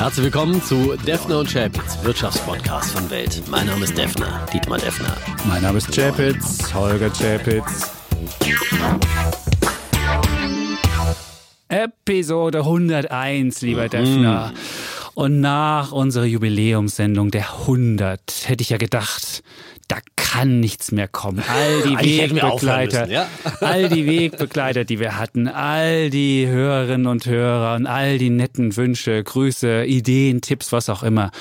Herzlich willkommen zu Defner und Chapitz, Wirtschaftspodcast von Welt. Mein Name ist Defner, Dietmar Defner. Mein Name ist Chapitz, Holger Chapitz. Episode 101, lieber mhm. Defner. Und nach unserer Jubiläumssendung der 100 hätte ich ja gedacht, da kann nichts mehr kommen. All die Wegbegleiter, müssen, ja? all die Wegbegleiter, die wir hatten, all die Hörerinnen und Hörer und all die netten Wünsche, Grüße, Ideen, Tipps, was auch immer.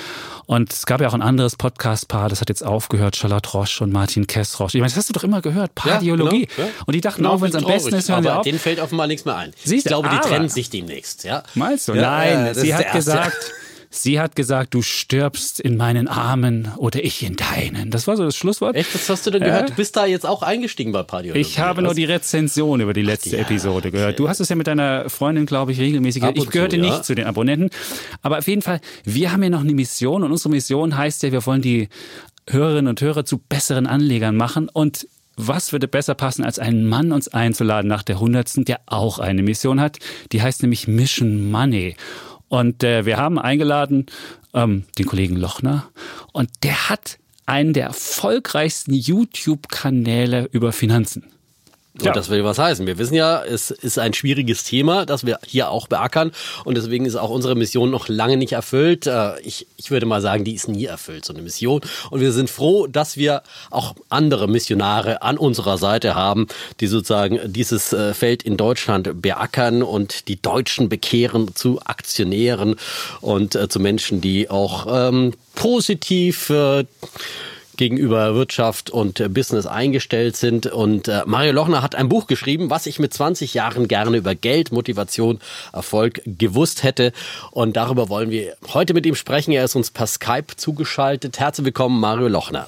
Und es gab ja auch ein anderes Podcast-Paar, das hat jetzt aufgehört, Charlotte Roche und Martin Kessrosch. Ich meine, das hast du doch immer gehört, Pardiologie. Ja, genau, ja. Und die dachten genau, auch, wenn es am besten ist, hören wir auf. denen fällt offenbar nichts mehr ein. Siehst ich glaube, die trennen sich demnächst. Ja? Meinst du? Nein, sie hat gesagt... Sie hat gesagt, du stirbst in meinen Armen oder ich in deinen. Das war so das Schlusswort. Echt? Was hast du denn gehört? Äh? Du bist da jetzt auch eingestiegen bei Party. Ich habe nur die Rezension über die letzte Ach, ja. Episode gehört. Du hast es ja mit deiner Freundin, glaube ich, regelmäßig gehört. Ich gehörte zu, ja. nicht zu den Abonnenten. Aber auf jeden Fall, wir haben ja noch eine Mission und unsere Mission heißt ja, wir wollen die Hörerinnen und Hörer zu besseren Anlegern machen und was würde besser passen, als einen Mann uns einzuladen nach der hundertsten, der auch eine Mission hat? Die heißt nämlich Mission Money. Und äh, wir haben eingeladen ähm, den Kollegen Lochner und der hat einen der erfolgreichsten YouTube-Kanäle über Finanzen. Ja. Und das will was heißen. Wir wissen ja, es ist ein schwieriges Thema, das wir hier auch beackern. Und deswegen ist auch unsere Mission noch lange nicht erfüllt. Äh, ich, ich würde mal sagen, die ist nie erfüllt, so eine Mission. Und wir sind froh, dass wir auch andere Missionare an unserer Seite haben, die sozusagen dieses äh, Feld in Deutschland beackern und die Deutschen bekehren zu Aktionären und äh, zu Menschen, die auch ähm, positiv äh, gegenüber Wirtschaft und Business eingestellt sind. Und äh, Mario Lochner hat ein Buch geschrieben, was ich mit 20 Jahren gerne über Geld, Motivation, Erfolg gewusst hätte. Und darüber wollen wir heute mit ihm sprechen. Er ist uns per Skype zugeschaltet. Herzlich willkommen, Mario Lochner.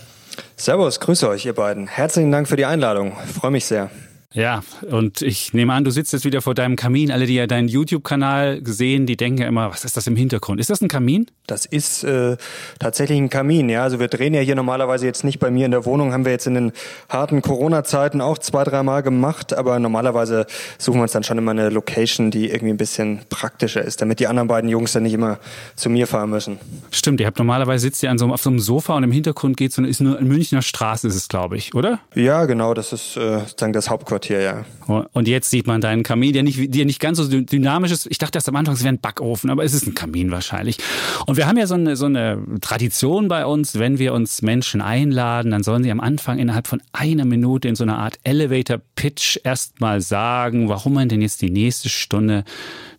Servus, grüße euch, ihr beiden. Herzlichen Dank für die Einladung. Ich freue mich sehr. Ja, und ich nehme an, du sitzt jetzt wieder vor deinem Kamin. Alle, die ja deinen YouTube-Kanal sehen, die denken ja immer, was ist das im Hintergrund? Ist das ein Kamin? Das ist äh, tatsächlich ein Kamin, ja. Also wir drehen ja hier normalerweise jetzt nicht bei mir in der Wohnung, haben wir jetzt in den harten Corona-Zeiten auch zwei, dreimal gemacht, aber normalerweise suchen wir uns dann schon immer eine Location, die irgendwie ein bisschen praktischer ist, damit die anderen beiden Jungs dann nicht immer zu mir fahren müssen. Stimmt, ihr habt normalerweise sitzt ihr an so, auf so einem Sofa und im Hintergrund geht so, ist eine Münchner Straße, ist es, glaube ich, oder? Ja, genau, das ist äh, sozusagen das Hauptquartier Hauptquartier, ja. Und jetzt sieht man deinen Kamin, der nicht, der nicht ganz so dynamisch ist. Ich dachte erst am Anfang, es wäre ein Backofen, aber es ist ein Kamin wahrscheinlich. Und wir haben ja so eine, so eine Tradition bei uns, wenn wir uns Menschen einladen, dann sollen sie am Anfang innerhalb von einer Minute in so einer Art Elevator-Pitch erstmal sagen, warum man denn jetzt die nächste Stunde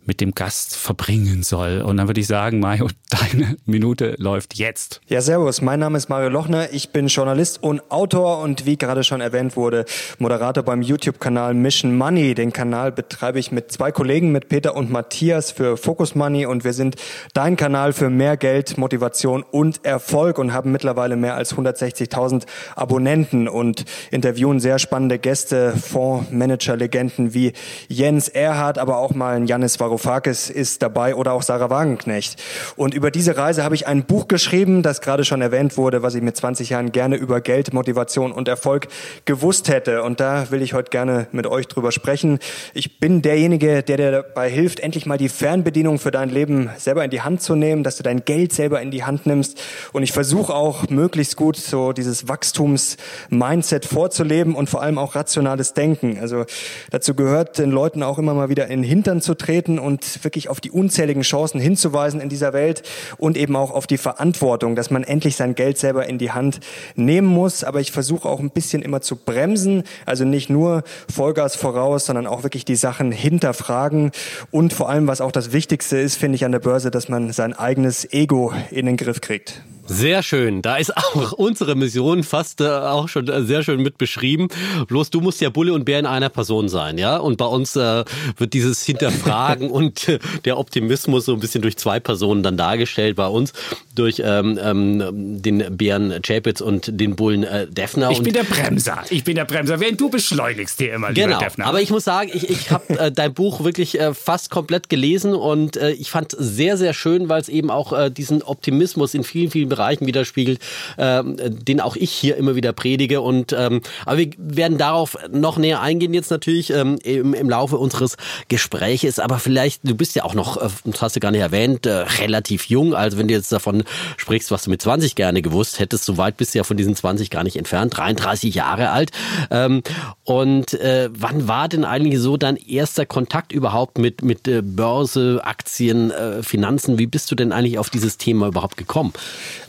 mit dem Gast verbringen soll. Und dann würde ich sagen, Mario, deine Minute läuft jetzt. Ja, servus. Mein Name ist Mario Lochner. Ich bin Journalist und Autor und wie gerade schon erwähnt wurde, Moderator beim YouTube-Kanal Mission Money. Den Kanal betreibe ich mit zwei Kollegen, mit Peter und Matthias für Focus Money und wir sind dein Kanal für mehr Geld, Motivation und Erfolg und haben mittlerweile mehr als 160.000 Abonnenten und interviewen sehr spannende Gäste, Fondsmanager-Legenden wie Jens Erhardt, aber auch mal ein Janis Varoufakis Varoufakis ist dabei oder auch Sarah Wagenknecht. Und über diese Reise habe ich ein Buch geschrieben, das gerade schon erwähnt wurde, was ich mit 20 Jahren gerne über Geld, Motivation und Erfolg gewusst hätte. Und da will ich heute gerne mit euch drüber sprechen. Ich bin derjenige, der dir dabei hilft, endlich mal die Fernbedienung für dein Leben selber in die Hand zu nehmen, dass du dein Geld selber in die Hand nimmst. Und ich versuche auch möglichst gut so dieses Wachstums-Mindset vorzuleben und vor allem auch rationales Denken. Also dazu gehört den Leuten auch immer mal wieder in den Hintern zu treten und wirklich auf die unzähligen Chancen hinzuweisen in dieser Welt und eben auch auf die Verantwortung, dass man endlich sein Geld selber in die Hand nehmen muss. Aber ich versuche auch ein bisschen immer zu bremsen, also nicht nur Vollgas voraus, sondern auch wirklich die Sachen hinterfragen und vor allem, was auch das Wichtigste ist, finde ich an der Börse, dass man sein eigenes Ego in den Griff kriegt. Sehr schön. Da ist auch unsere Mission fast äh, auch schon äh, sehr schön mit beschrieben. Bloß du musst ja Bulle und Bär in einer Person sein, ja? Und bei uns äh, wird dieses Hinterfragen und äh, der Optimismus so ein bisschen durch zwei Personen dann dargestellt. Bei uns durch ähm, ähm, den Bären Chapitz und den Bullen äh, Defner. Ich bin der Bremser. Ich bin der Bremser. Während du beschleunigst hier immer, genau. Defner. Aber ich muss sagen, ich, ich habe äh, dein Buch wirklich äh, fast komplett gelesen und ich fand sehr, sehr schön, weil es eben auch diesen Optimismus in vielen, vielen Bereichen Bereichen widerspiegelt, äh, den auch ich hier immer wieder predige. Und ähm, aber wir werden darauf noch näher eingehen jetzt natürlich ähm, im, im Laufe unseres Gespräches. Aber vielleicht, du bist ja auch noch, äh, das hast du gar nicht erwähnt, äh, relativ jung. Also wenn du jetzt davon sprichst, was du mit 20 gerne gewusst hättest, so weit bist du ja von diesen 20 gar nicht entfernt, 33 Jahre alt. Ähm, und äh, wann war denn eigentlich so dein erster Kontakt überhaupt mit, mit äh, Börse, Aktien, äh, Finanzen? Wie bist du denn eigentlich auf dieses Thema überhaupt gekommen?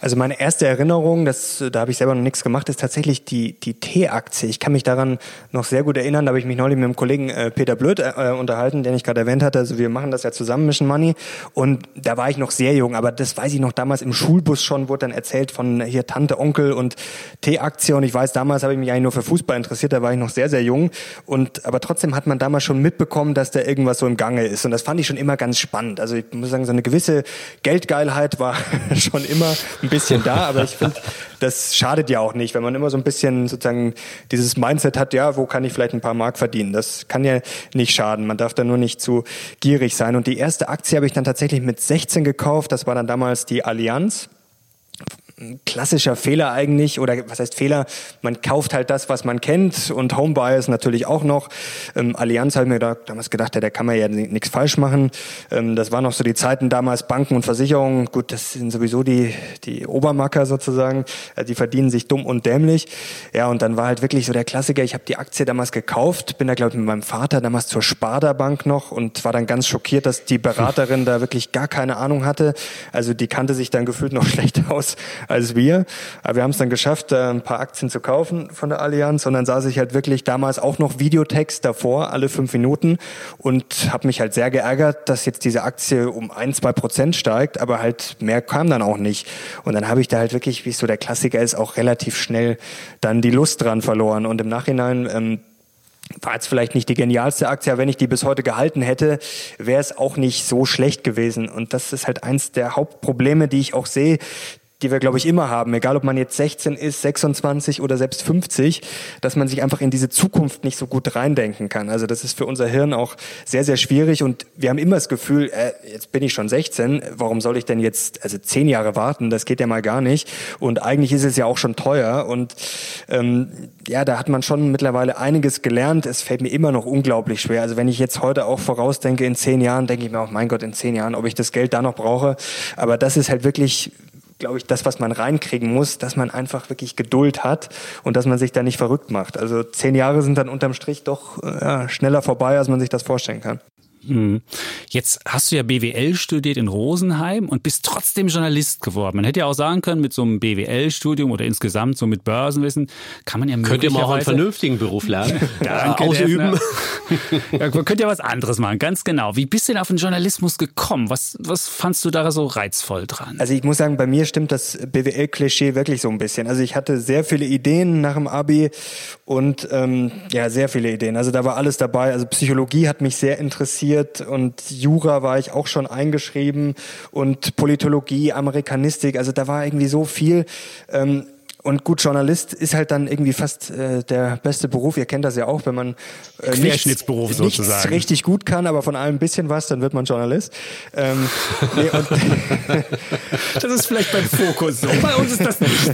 Also meine erste Erinnerung, das, da habe ich selber noch nichts gemacht, ist tatsächlich die, die T-Aktie. Ich kann mich daran noch sehr gut erinnern, da habe ich mich neulich mit dem Kollegen äh, Peter Blöd äh, unterhalten, den ich gerade erwähnt hatte. Also wir machen das ja zusammen, Mission Money. Und da war ich noch sehr jung, aber das weiß ich noch damals im Schulbus schon, wurde dann erzählt von hier Tante, Onkel und T-Aktie. Und ich weiß, damals habe ich mich eigentlich nur für Fußball interessiert, da war ich noch sehr, sehr jung. Und aber trotzdem hat man damals schon mitbekommen, dass da irgendwas so im Gange ist. Und das fand ich schon immer ganz spannend. Also ich muss sagen, so eine gewisse Geldgeilheit war schon immer ein bisschen da, aber ich finde, das schadet ja auch nicht, wenn man immer so ein bisschen sozusagen dieses Mindset hat, ja, wo kann ich vielleicht ein paar Mark verdienen? Das kann ja nicht schaden. Man darf da nur nicht zu gierig sein. Und die erste Aktie habe ich dann tatsächlich mit 16 gekauft. Das war dann damals die Allianz klassischer Fehler eigentlich, oder was heißt Fehler? Man kauft halt das, was man kennt und Homebuy ist natürlich auch noch. Ähm, Allianz ich mir da, damals gedacht, ja, da kann man ja nichts falsch machen. Ähm, das waren noch so die Zeiten damals, Banken und Versicherungen, gut, das sind sowieso die, die Obermacker sozusagen, äh, die verdienen sich dumm und dämlich. Ja, und dann war halt wirklich so der Klassiker, ich habe die Aktie damals gekauft, bin da glaube ich mit meinem Vater damals zur Sparda Bank noch und war dann ganz schockiert, dass die Beraterin da wirklich gar keine Ahnung hatte. Also die kannte sich dann gefühlt noch schlechter aus als wir. Aber wir haben es dann geschafft, äh, ein paar Aktien zu kaufen von der Allianz. Und dann saß ich halt wirklich damals auch noch Videotext davor, alle fünf Minuten. Und habe mich halt sehr geärgert, dass jetzt diese Aktie um ein, zwei Prozent steigt. Aber halt mehr kam dann auch nicht. Und dann habe ich da halt wirklich, wie es so der Klassiker ist, auch relativ schnell dann die Lust dran verloren. Und im Nachhinein... Ähm, war jetzt vielleicht nicht die genialste Aktie, aber wenn ich die bis heute gehalten hätte, wäre es auch nicht so schlecht gewesen. Und das ist halt eins der Hauptprobleme, die ich auch sehe, die wir, glaube ich, immer haben, egal ob man jetzt 16 ist, 26 oder selbst 50, dass man sich einfach in diese Zukunft nicht so gut reindenken kann. Also das ist für unser Hirn auch sehr, sehr schwierig und wir haben immer das Gefühl, äh, jetzt bin ich schon 16, warum soll ich denn jetzt also zehn Jahre warten? Das geht ja mal gar nicht. Und eigentlich ist es ja auch schon teuer und ähm, ja, da hat man schon mittlerweile einiges gelernt. Es fällt mir immer noch unglaublich schwer. Also wenn ich jetzt heute auch vorausdenke, in zehn Jahren, denke ich mir auch, mein Gott, in zehn Jahren, ob ich das Geld da noch brauche. Aber das ist halt wirklich glaube ich, das, was man reinkriegen muss, dass man einfach wirklich Geduld hat und dass man sich da nicht verrückt macht. Also zehn Jahre sind dann unterm Strich doch äh, ja, schneller vorbei, als man sich das vorstellen kann. Hm. Jetzt hast du ja BWL studiert in Rosenheim und bist trotzdem Journalist geworden. Man hätte ja auch sagen können, mit so einem BWL-Studium oder insgesamt so mit Börsenwissen kann man ja Könnt ihr mal auch einen vernünftigen Beruf lernen, Danke, ausüben. ja, man könnte ja was anderes machen, ganz genau. Wie bist du denn auf den Journalismus gekommen? Was, was fandst du da so reizvoll dran? Also ich muss sagen, bei mir stimmt das BWL-Klischee wirklich so ein bisschen. Also ich hatte sehr viele Ideen nach dem Abi und ähm, ja, sehr viele Ideen. Also da war alles dabei. Also Psychologie hat mich sehr interessiert studiert und Jura war ich auch schon eingeschrieben und Politologie, Amerikanistik, also da war irgendwie so viel. Ähm, und gut, Journalist ist halt dann irgendwie fast äh, der beste Beruf. Ihr kennt das ja auch, wenn man äh, Querschnittsberuf nichts, sozusagen. nichts richtig gut kann, aber von allem ein bisschen was, dann wird man Journalist. Ähm, nee, das ist vielleicht beim Fokus so. Bei uns ist das nicht so.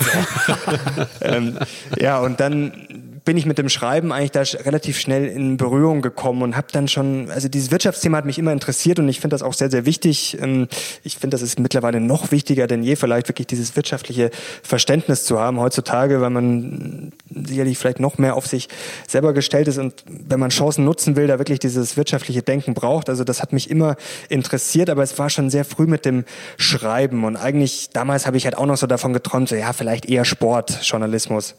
ähm, ja, und dann bin ich mit dem Schreiben eigentlich da relativ schnell in Berührung gekommen und habe dann schon, also dieses Wirtschaftsthema hat mich immer interessiert und ich finde das auch sehr, sehr wichtig. Ähm, ich finde, das ist mittlerweile noch wichtiger denn je, vielleicht wirklich dieses wirtschaftliche Verständnis zu haben heutzutage, weil man sicherlich vielleicht noch mehr auf sich selber gestellt ist und wenn man Chancen nutzen will, da wirklich dieses wirtschaftliche Denken braucht. Also das hat mich immer interessiert, aber es war schon sehr früh mit dem Schreiben und eigentlich damals habe ich halt auch noch so davon geträumt, so ja, vielleicht eher Sport, Journalismus.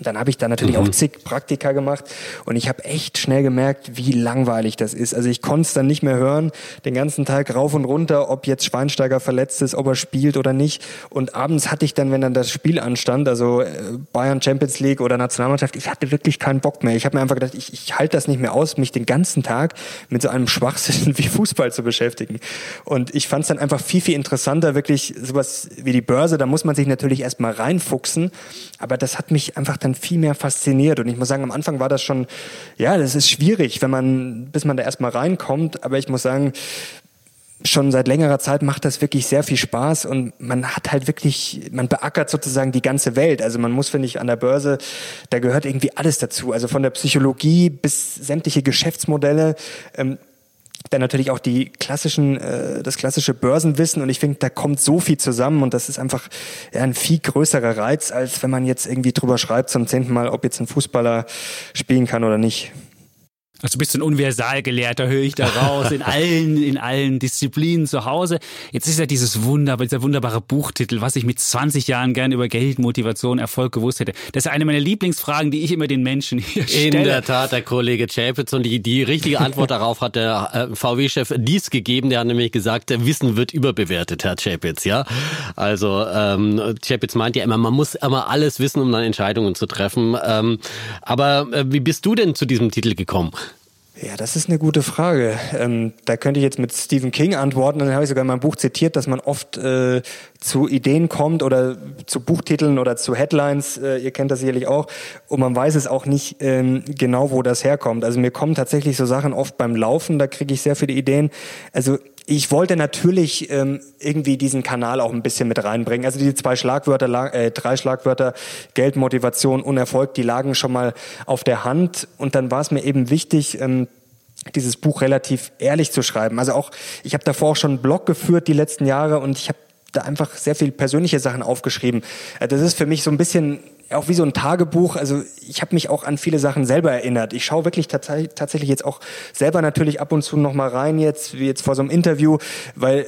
Dann habe ich da natürlich mhm. auch zig Praktika gemacht und ich habe echt schnell gemerkt, wie langweilig das ist. Also ich konnte es dann nicht mehr hören, den ganzen Tag rauf und runter, ob jetzt Schweinsteiger verletzt ist, ob er spielt oder nicht. Und abends hatte ich dann, wenn dann das Spiel anstand, also äh, Bayern Champions League oder Nationalmannschaft, ich hatte wirklich keinen Bock mehr. Ich habe mir einfach gedacht, ich, ich halte das nicht mehr aus, mich den ganzen Tag mit so einem Schwachsinn wie Fußball zu beschäftigen. Und ich fand es dann einfach viel, viel interessanter, wirklich sowas wie die Börse. Da muss man sich natürlich erstmal reinfuchsen. Aber das hat mich einfach dann viel mehr fasziniert. Und ich muss sagen, am Anfang war das schon, ja, das ist schwierig, wenn man, bis man da erstmal reinkommt. Aber ich muss sagen, schon seit längerer Zeit macht das wirklich sehr viel Spaß und man hat halt wirklich, man beackert sozusagen die ganze Welt. Also man muss, finde ich, an der Börse, da gehört irgendwie alles dazu. Also von der Psychologie bis sämtliche Geschäftsmodelle. Ähm, dann natürlich auch die klassischen, äh, das klassische Börsenwissen und ich finde, da kommt so viel zusammen und das ist einfach ja, ein viel größerer Reiz, als wenn man jetzt irgendwie drüber schreibt zum zehnten Mal, ob jetzt ein Fußballer spielen kann oder nicht. Also du bist ein Universalgelehrter, höre ich da raus, in allen, in allen Disziplinen zu Hause. Jetzt ist ja dieses wunderbare, dieser wunderbare Buchtitel, was ich mit 20 Jahren gern über Geld, Motivation, Erfolg gewusst hätte. Das ist eine meiner Lieblingsfragen, die ich immer den Menschen hier stelle. In der Tat, der Kollege Chapitz und die, die richtige Antwort darauf hat der äh, VW-Chef dies gegeben. Der hat nämlich gesagt, der Wissen wird überbewertet, Herr Chapitz, ja. Also ähm, Chapitz meint ja immer, man muss immer alles wissen, um dann Entscheidungen zu treffen. Ähm, aber äh, wie bist du denn zu diesem Titel gekommen? Ja, das ist eine gute Frage. Ähm, da könnte ich jetzt mit Stephen King antworten. Dann habe ich sogar in meinem Buch zitiert, dass man oft äh, zu Ideen kommt oder zu Buchtiteln oder zu Headlines. Äh, ihr kennt das sicherlich auch. Und man weiß es auch nicht ähm, genau, wo das herkommt. Also mir kommen tatsächlich so Sachen oft beim Laufen. Da kriege ich sehr viele Ideen. Also ich wollte natürlich ähm, irgendwie diesen Kanal auch ein bisschen mit reinbringen. Also diese zwei Schlagwörter, äh, drei Schlagwörter, Geld, Motivation und Erfolg, die lagen schon mal auf der Hand. Und dann war es mir eben wichtig, ähm, dieses Buch relativ ehrlich zu schreiben. Also auch, ich habe davor auch schon einen Blog geführt die letzten Jahre und ich habe da einfach sehr viel persönliche Sachen aufgeschrieben. Äh, das ist für mich so ein bisschen auch wie so ein Tagebuch. Also ich habe mich auch an viele Sachen selber erinnert. Ich schaue wirklich tats tatsächlich jetzt auch selber natürlich ab und zu noch mal rein jetzt, wie jetzt vor so einem Interview, weil äh,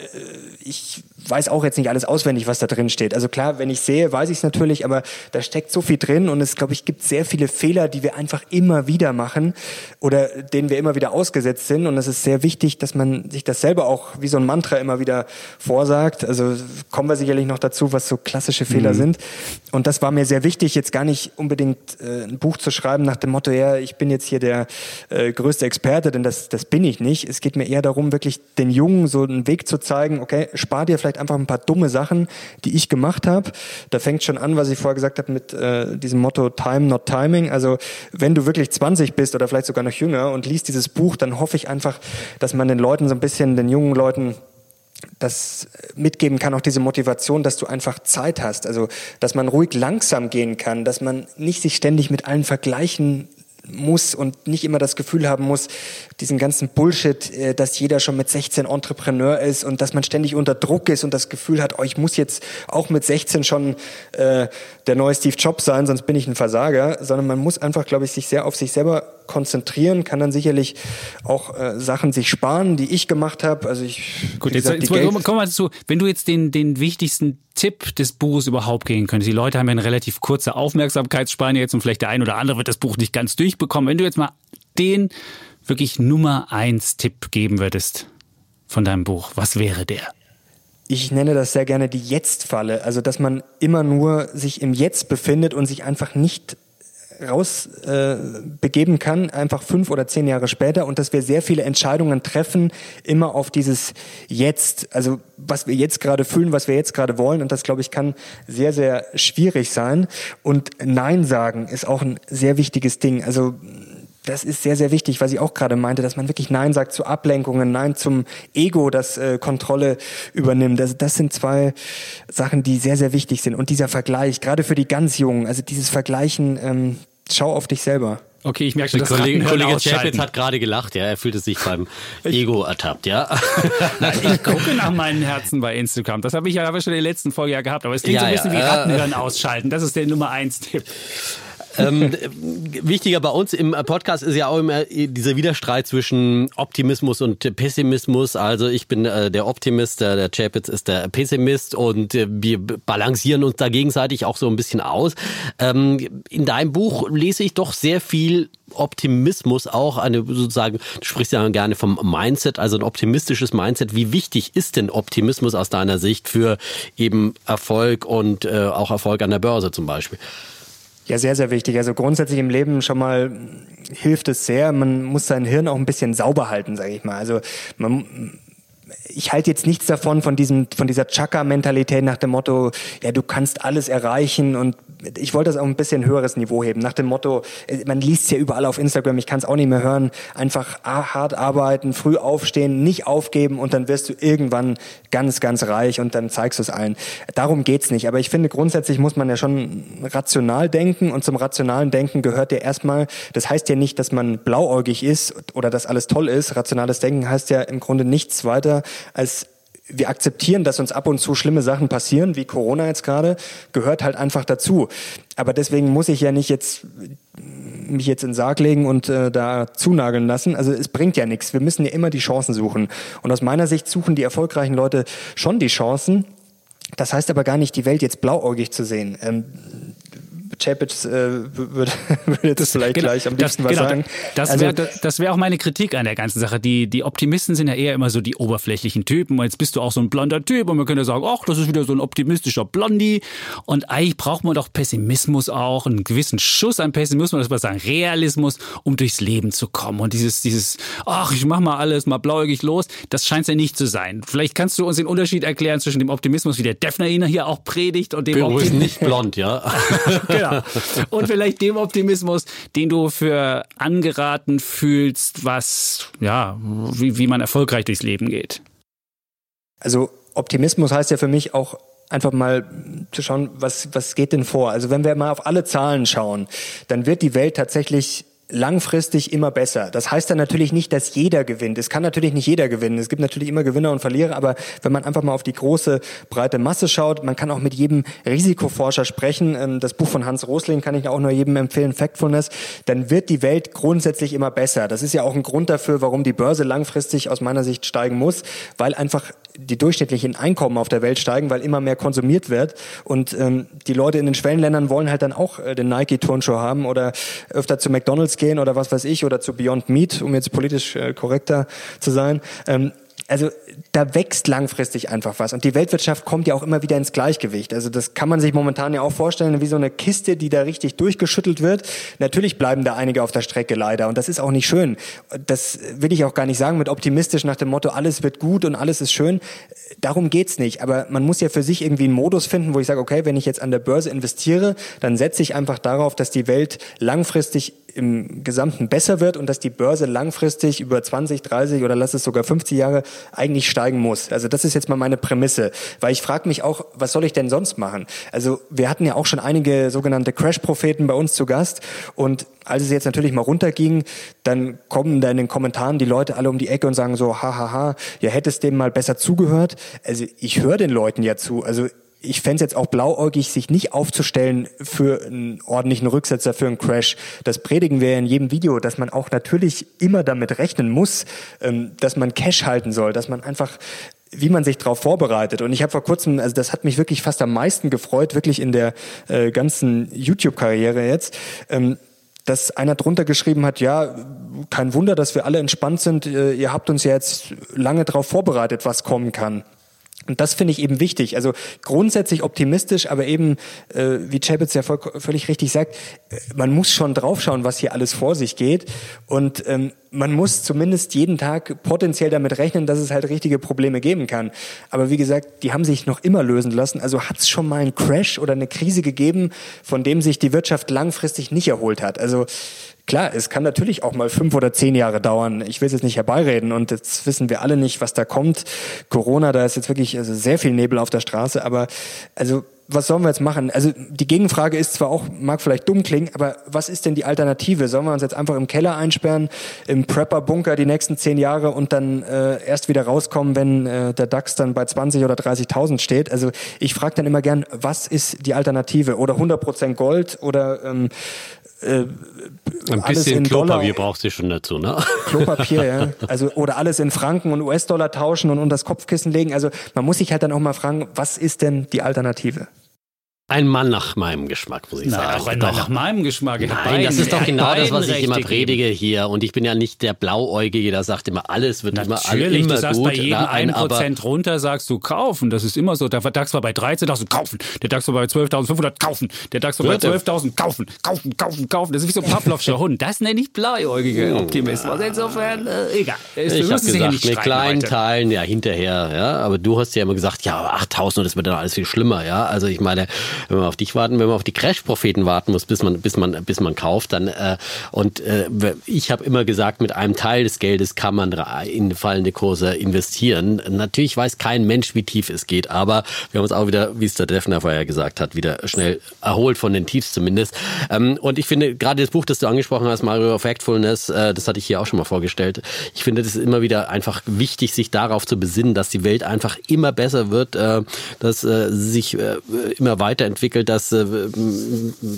ich weiß auch jetzt nicht alles auswendig, was da drin steht. Also klar, wenn ich sehe, weiß ich es natürlich, aber da steckt so viel drin und es, glaube ich, gibt sehr viele Fehler, die wir einfach immer wieder machen oder denen wir immer wieder ausgesetzt sind. Und es ist sehr wichtig, dass man sich das selber auch wie so ein Mantra immer wieder vorsagt. Also kommen wir sicherlich noch dazu, was so klassische Fehler mhm. sind. Und das war mir sehr wichtig, jetzt gar nicht unbedingt äh, ein Buch zu schreiben nach dem Motto, ja, ich bin jetzt hier der äh, größte Experte, denn das, das bin ich nicht. Es geht mir eher darum, wirklich den Jungen so einen Weg zu zeigen, okay, spar dir vielleicht einfach ein paar dumme Sachen, die ich gemacht habe. Da fängt schon an, was ich vorher gesagt habe mit äh, diesem Motto Time, not Timing. Also wenn du wirklich 20 bist oder vielleicht sogar noch jünger und liest dieses Buch, dann hoffe ich einfach, dass man den Leuten so ein bisschen, den jungen Leuten, das mitgeben kann, auch diese Motivation, dass du einfach Zeit hast, also dass man ruhig langsam gehen kann, dass man nicht sich ständig mit allen vergleichen muss und nicht immer das Gefühl haben muss, diesen ganzen Bullshit, äh, dass jeder schon mit 16 Entrepreneur ist und dass man ständig unter Druck ist und das Gefühl hat, oh, ich muss jetzt auch mit 16 schon äh, der neue Steve Jobs sein, sonst bin ich ein Versager, sondern man muss einfach, glaube ich, sich sehr auf sich selber konzentrieren, kann dann sicherlich auch äh, Sachen sich sparen, die ich gemacht habe. Also ich gut, jetzt, gesagt, jetzt kommen wir dazu. Wenn du jetzt den den wichtigsten Tipp des Buches überhaupt gehen könntest, die Leute haben ja eine relativ kurze Aufmerksamkeitsspanne jetzt und vielleicht der ein oder andere wird das Buch nicht ganz durchbekommen. Wenn du jetzt mal den wirklich Nummer eins Tipp geben würdest von deinem Buch, was wäre der? Ich nenne das sehr gerne die Jetzt-Falle. Also, dass man immer nur sich im Jetzt befindet und sich einfach nicht raus äh, kann, einfach fünf oder zehn Jahre später und dass wir sehr viele Entscheidungen treffen, immer auf dieses Jetzt, also was wir jetzt gerade fühlen, was wir jetzt gerade wollen und das, glaube ich, kann sehr, sehr schwierig sein. Und Nein sagen ist auch ein sehr wichtiges Ding, also das ist sehr, sehr wichtig, was ich auch gerade meinte, dass man wirklich Nein sagt zu Ablenkungen, Nein zum Ego, das äh, Kontrolle übernimmt. Also das sind zwei Sachen, die sehr, sehr wichtig sind. Und dieser Vergleich, gerade für die ganz Jungen, also dieses Vergleichen, ähm, schau auf dich selber. Okay, ich merke schon, das Kollege, Kollege Chapitz hat gerade gelacht, ja, er fühlte sich beim Ego ertappt, ja. Nein, ich gucke nach meinen Herzen bei Instagram. Das habe ich ja aber schon in der letzten Folge ja gehabt, aber es klingt ja, so ein bisschen ja, wie Rattenhören ausschalten. Das ist der Nummer eins Tipp ähm, wichtiger bei uns im Podcast ist ja auch immer dieser Widerstreit zwischen Optimismus und Pessimismus. Also ich bin äh, der Optimist, der, der Chapitz ist der Pessimist und äh, wir balancieren uns da gegenseitig auch so ein bisschen aus. Ähm, in deinem Buch lese ich doch sehr viel Optimismus auch, eine sozusagen, du sprichst ja gerne vom Mindset, also ein optimistisches Mindset. Wie wichtig ist denn Optimismus aus deiner Sicht für eben Erfolg und äh, auch Erfolg an der Börse zum Beispiel? Ja, sehr, sehr wichtig. Also grundsätzlich im Leben schon mal hilft es sehr. Man muss sein Hirn auch ein bisschen sauber halten, sage ich mal. Also man, ich halte jetzt nichts davon, von diesem, von dieser Chaka-Mentalität nach dem Motto, ja, du kannst alles erreichen und ich wollte das auf ein bisschen höheres Niveau heben. Nach dem Motto, äh, man liest ja überall auf Instagram, ich kann es auch nicht mehr hören, einfach hart arbeiten, früh aufstehen, nicht aufgeben und dann wirst du irgendwann ganz, ganz reich und dann zeigst du es allen. Darum geht's nicht. Aber ich finde, grundsätzlich muss man ja schon rational denken und zum rationalen Denken gehört ja erstmal, das heißt ja nicht, dass man blauäugig ist oder dass alles toll ist. Rationales Denken heißt ja im Grunde nichts weiter als wir akzeptieren, dass uns ab und zu schlimme Sachen passieren, wie Corona jetzt gerade, gehört halt einfach dazu. Aber deswegen muss ich ja nicht jetzt mich jetzt in den Sarg legen und äh, da zunageln lassen. Also es bringt ja nichts. Wir müssen ja immer die Chancen suchen. Und aus meiner Sicht suchen die erfolgreichen Leute schon die Chancen. Das heißt aber gar nicht, die Welt jetzt blauäugig zu sehen. Ähm, Chapitz äh, würde, würde jetzt das, vielleicht genau, gleich am liebsten das, was genau, sagen. Das also, wäre das wär auch meine Kritik an der ganzen Sache. Die, die Optimisten sind ja eher immer so die oberflächlichen Typen. Und jetzt bist du auch so ein blonder Typ und man könnte sagen, ach, das ist wieder so ein optimistischer Blondie. Und eigentlich braucht man doch Pessimismus auch, einen gewissen Schuss an Pessimismus, das wir sagen, Realismus, um durchs Leben zu kommen. Und dieses, dieses, ach, ich mach mal alles mal blauäugig los, das scheint es ja nicht zu sein. Vielleicht kannst du uns den Unterschied erklären zwischen dem Optimismus, wie der Defner hier auch predigt, und dem Optimismus. nicht blond, ja. genau. Und vielleicht dem Optimismus, den du für angeraten fühlst, was, ja, wie, wie man erfolgreich durchs Leben geht. Also Optimismus heißt ja für mich auch einfach mal zu schauen, was, was geht denn vor? Also wenn wir mal auf alle Zahlen schauen, dann wird die Welt tatsächlich langfristig immer besser. Das heißt dann natürlich nicht, dass jeder gewinnt. Es kann natürlich nicht jeder gewinnen. Es gibt natürlich immer Gewinner und Verlierer, aber wenn man einfach mal auf die große, breite Masse schaut, man kann auch mit jedem Risikoforscher sprechen. Ähm, das Buch von Hans Rosling kann ich auch nur jedem empfehlen, Factfulness. Dann wird die Welt grundsätzlich immer besser. Das ist ja auch ein Grund dafür, warum die Börse langfristig aus meiner Sicht steigen muss, weil einfach die durchschnittlichen Einkommen auf der Welt steigen, weil immer mehr konsumiert wird. Und ähm, die Leute in den Schwellenländern wollen halt dann auch äh, den Nike-Turnschuh haben oder öfter zu McDonalds gehen oder was weiß ich oder zu Beyond Meat, um jetzt politisch äh, korrekter zu sein. Ähm, also da wächst langfristig einfach was. Und die Weltwirtschaft kommt ja auch immer wieder ins Gleichgewicht. Also das kann man sich momentan ja auch vorstellen, wie so eine Kiste, die da richtig durchgeschüttelt wird. Natürlich bleiben da einige auf der Strecke leider. Und das ist auch nicht schön. Das will ich auch gar nicht sagen mit optimistisch nach dem Motto, alles wird gut und alles ist schön. Darum geht's nicht. Aber man muss ja für sich irgendwie einen Modus finden, wo ich sage, okay, wenn ich jetzt an der Börse investiere, dann setze ich einfach darauf, dass die Welt langfristig im Gesamten besser wird und dass die Börse langfristig über 20, 30 oder lass es sogar 50 Jahre eigentlich steigen muss. Also das ist jetzt mal meine Prämisse, weil ich frage mich auch, was soll ich denn sonst machen? Also wir hatten ja auch schon einige sogenannte Crash-Propheten bei uns zu Gast und als es jetzt natürlich mal runterging, dann kommen da in den Kommentaren die Leute alle um die Ecke und sagen so, hahaha, ha, ha, ja hättest dem mal besser zugehört. Also ich höre den Leuten ja zu. Also ich fände es jetzt auch blauäugig, sich nicht aufzustellen für einen ordentlichen Rücksetzer, für einen Crash. Das predigen wir in jedem Video, dass man auch natürlich immer damit rechnen muss, ähm, dass man Cash halten soll, dass man einfach wie man sich darauf vorbereitet. Und ich habe vor kurzem, also das hat mich wirklich fast am meisten gefreut, wirklich in der äh, ganzen YouTube-Karriere jetzt, ähm, dass einer drunter geschrieben hat, ja, kein Wunder, dass wir alle entspannt sind, äh, ihr habt uns ja jetzt lange darauf vorbereitet, was kommen kann. Und das finde ich eben wichtig. Also grundsätzlich optimistisch, aber eben, äh, wie Chapitz ja voll, völlig richtig sagt, äh, man muss schon draufschauen, was hier alles vor sich geht. Und ähm, man muss zumindest jeden Tag potenziell damit rechnen, dass es halt richtige Probleme geben kann. Aber wie gesagt, die haben sich noch immer lösen lassen. Also hat es schon mal einen Crash oder eine Krise gegeben, von dem sich die Wirtschaft langfristig nicht erholt hat. Also Klar, es kann natürlich auch mal fünf oder zehn Jahre dauern. Ich will es jetzt nicht herbeireden und jetzt wissen wir alle nicht, was da kommt. Corona, da ist jetzt wirklich also sehr viel Nebel auf der Straße, aber also was sollen wir jetzt machen? Also die Gegenfrage ist zwar auch, mag vielleicht dumm klingen, aber was ist denn die Alternative? Sollen wir uns jetzt einfach im Keller einsperren, im Prepper-Bunker die nächsten zehn Jahre und dann äh, erst wieder rauskommen, wenn äh, der DAX dann bei 20 oder 30.000 steht? Also ich frage dann immer gern, was ist die Alternative? Oder 100% Gold oder ähm, äh, ein bisschen Klopapier brauchst du schon dazu, ne? Klopapier, ja. Also, oder alles in Franken und US-Dollar tauschen und unter das Kopfkissen legen. Also, man muss sich halt dann auch mal fragen, was ist denn die Alternative? Ein Mann nach meinem Geschmack, muss ich Na, sagen. Auch ein Mann nach meinem Geschmack. Nein, beiden, das ist doch genau das, was ich immer predige hier. Und ich bin ja nicht der Blauäugige, der sagt immer, alles wird Natürlich, immer, alle, immer du sagst gut. bei jedem ein Prozent runter, sagst du kaufen. Das ist immer so. Der DAX war bei 13.000, kaufen. Der DAX war bei 12.500, kaufen. Der DAX war bei 12.000, kaufen, kaufen, kaufen, kaufen. Das ist wie so ein Pavlovscher Hund. Das nenne ich blauäugige hm, Optimismus. Insofern, äh, egal. Ich habe gesagt, mit kleinen heute. Teilen, ja, hinterher. Ja, aber du hast ja immer gesagt, ja, 8.000, das wird dann alles viel schlimmer. Ja, also ich meine, wenn wir auf dich warten, wenn man auf die Crash-Propheten warten muss, bis man, bis man, bis man kauft, dann äh, und äh, ich habe immer gesagt, mit einem Teil des Geldes kann man in fallende Kurse investieren. Natürlich weiß kein Mensch, wie tief es geht, aber wir haben uns auch wieder, wie es der Defner vorher gesagt hat, wieder schnell erholt von den Tiefs zumindest. Ähm, und ich finde gerade das Buch, das du angesprochen hast, Mario Factfulness, äh, das hatte ich hier auch schon mal vorgestellt. Ich finde, das ist immer wieder einfach wichtig, sich darauf zu besinnen, dass die Welt einfach immer besser wird, äh, dass äh, sich äh, immer weiterentwickelt, dass äh,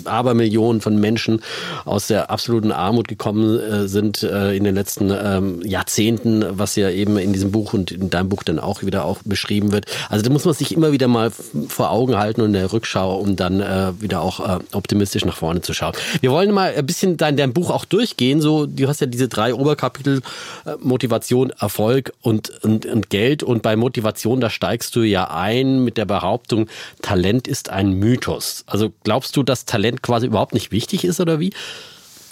Abermillionen von Menschen aus der absoluten Armut gekommen äh, sind äh, in den letzten ähm, Jahrzehnten, was ja eben in diesem Buch und in deinem Buch dann auch wieder auch beschrieben wird. Also da muss man sich immer wieder mal vor Augen halten und in der Rückschau, um dann äh, wieder auch äh, optimistisch nach vorne zu schauen. Wir wollen mal ein bisschen dein, dein Buch auch durchgehen. So, du hast ja diese drei Oberkapitel äh, Motivation, Erfolg und, und, und Geld. Und bei Motivation, da steigst du ja ein mit der Behauptung, Talent ist ein Mythos. Also glaubst du, dass Talent quasi überhaupt nicht wichtig ist oder wie?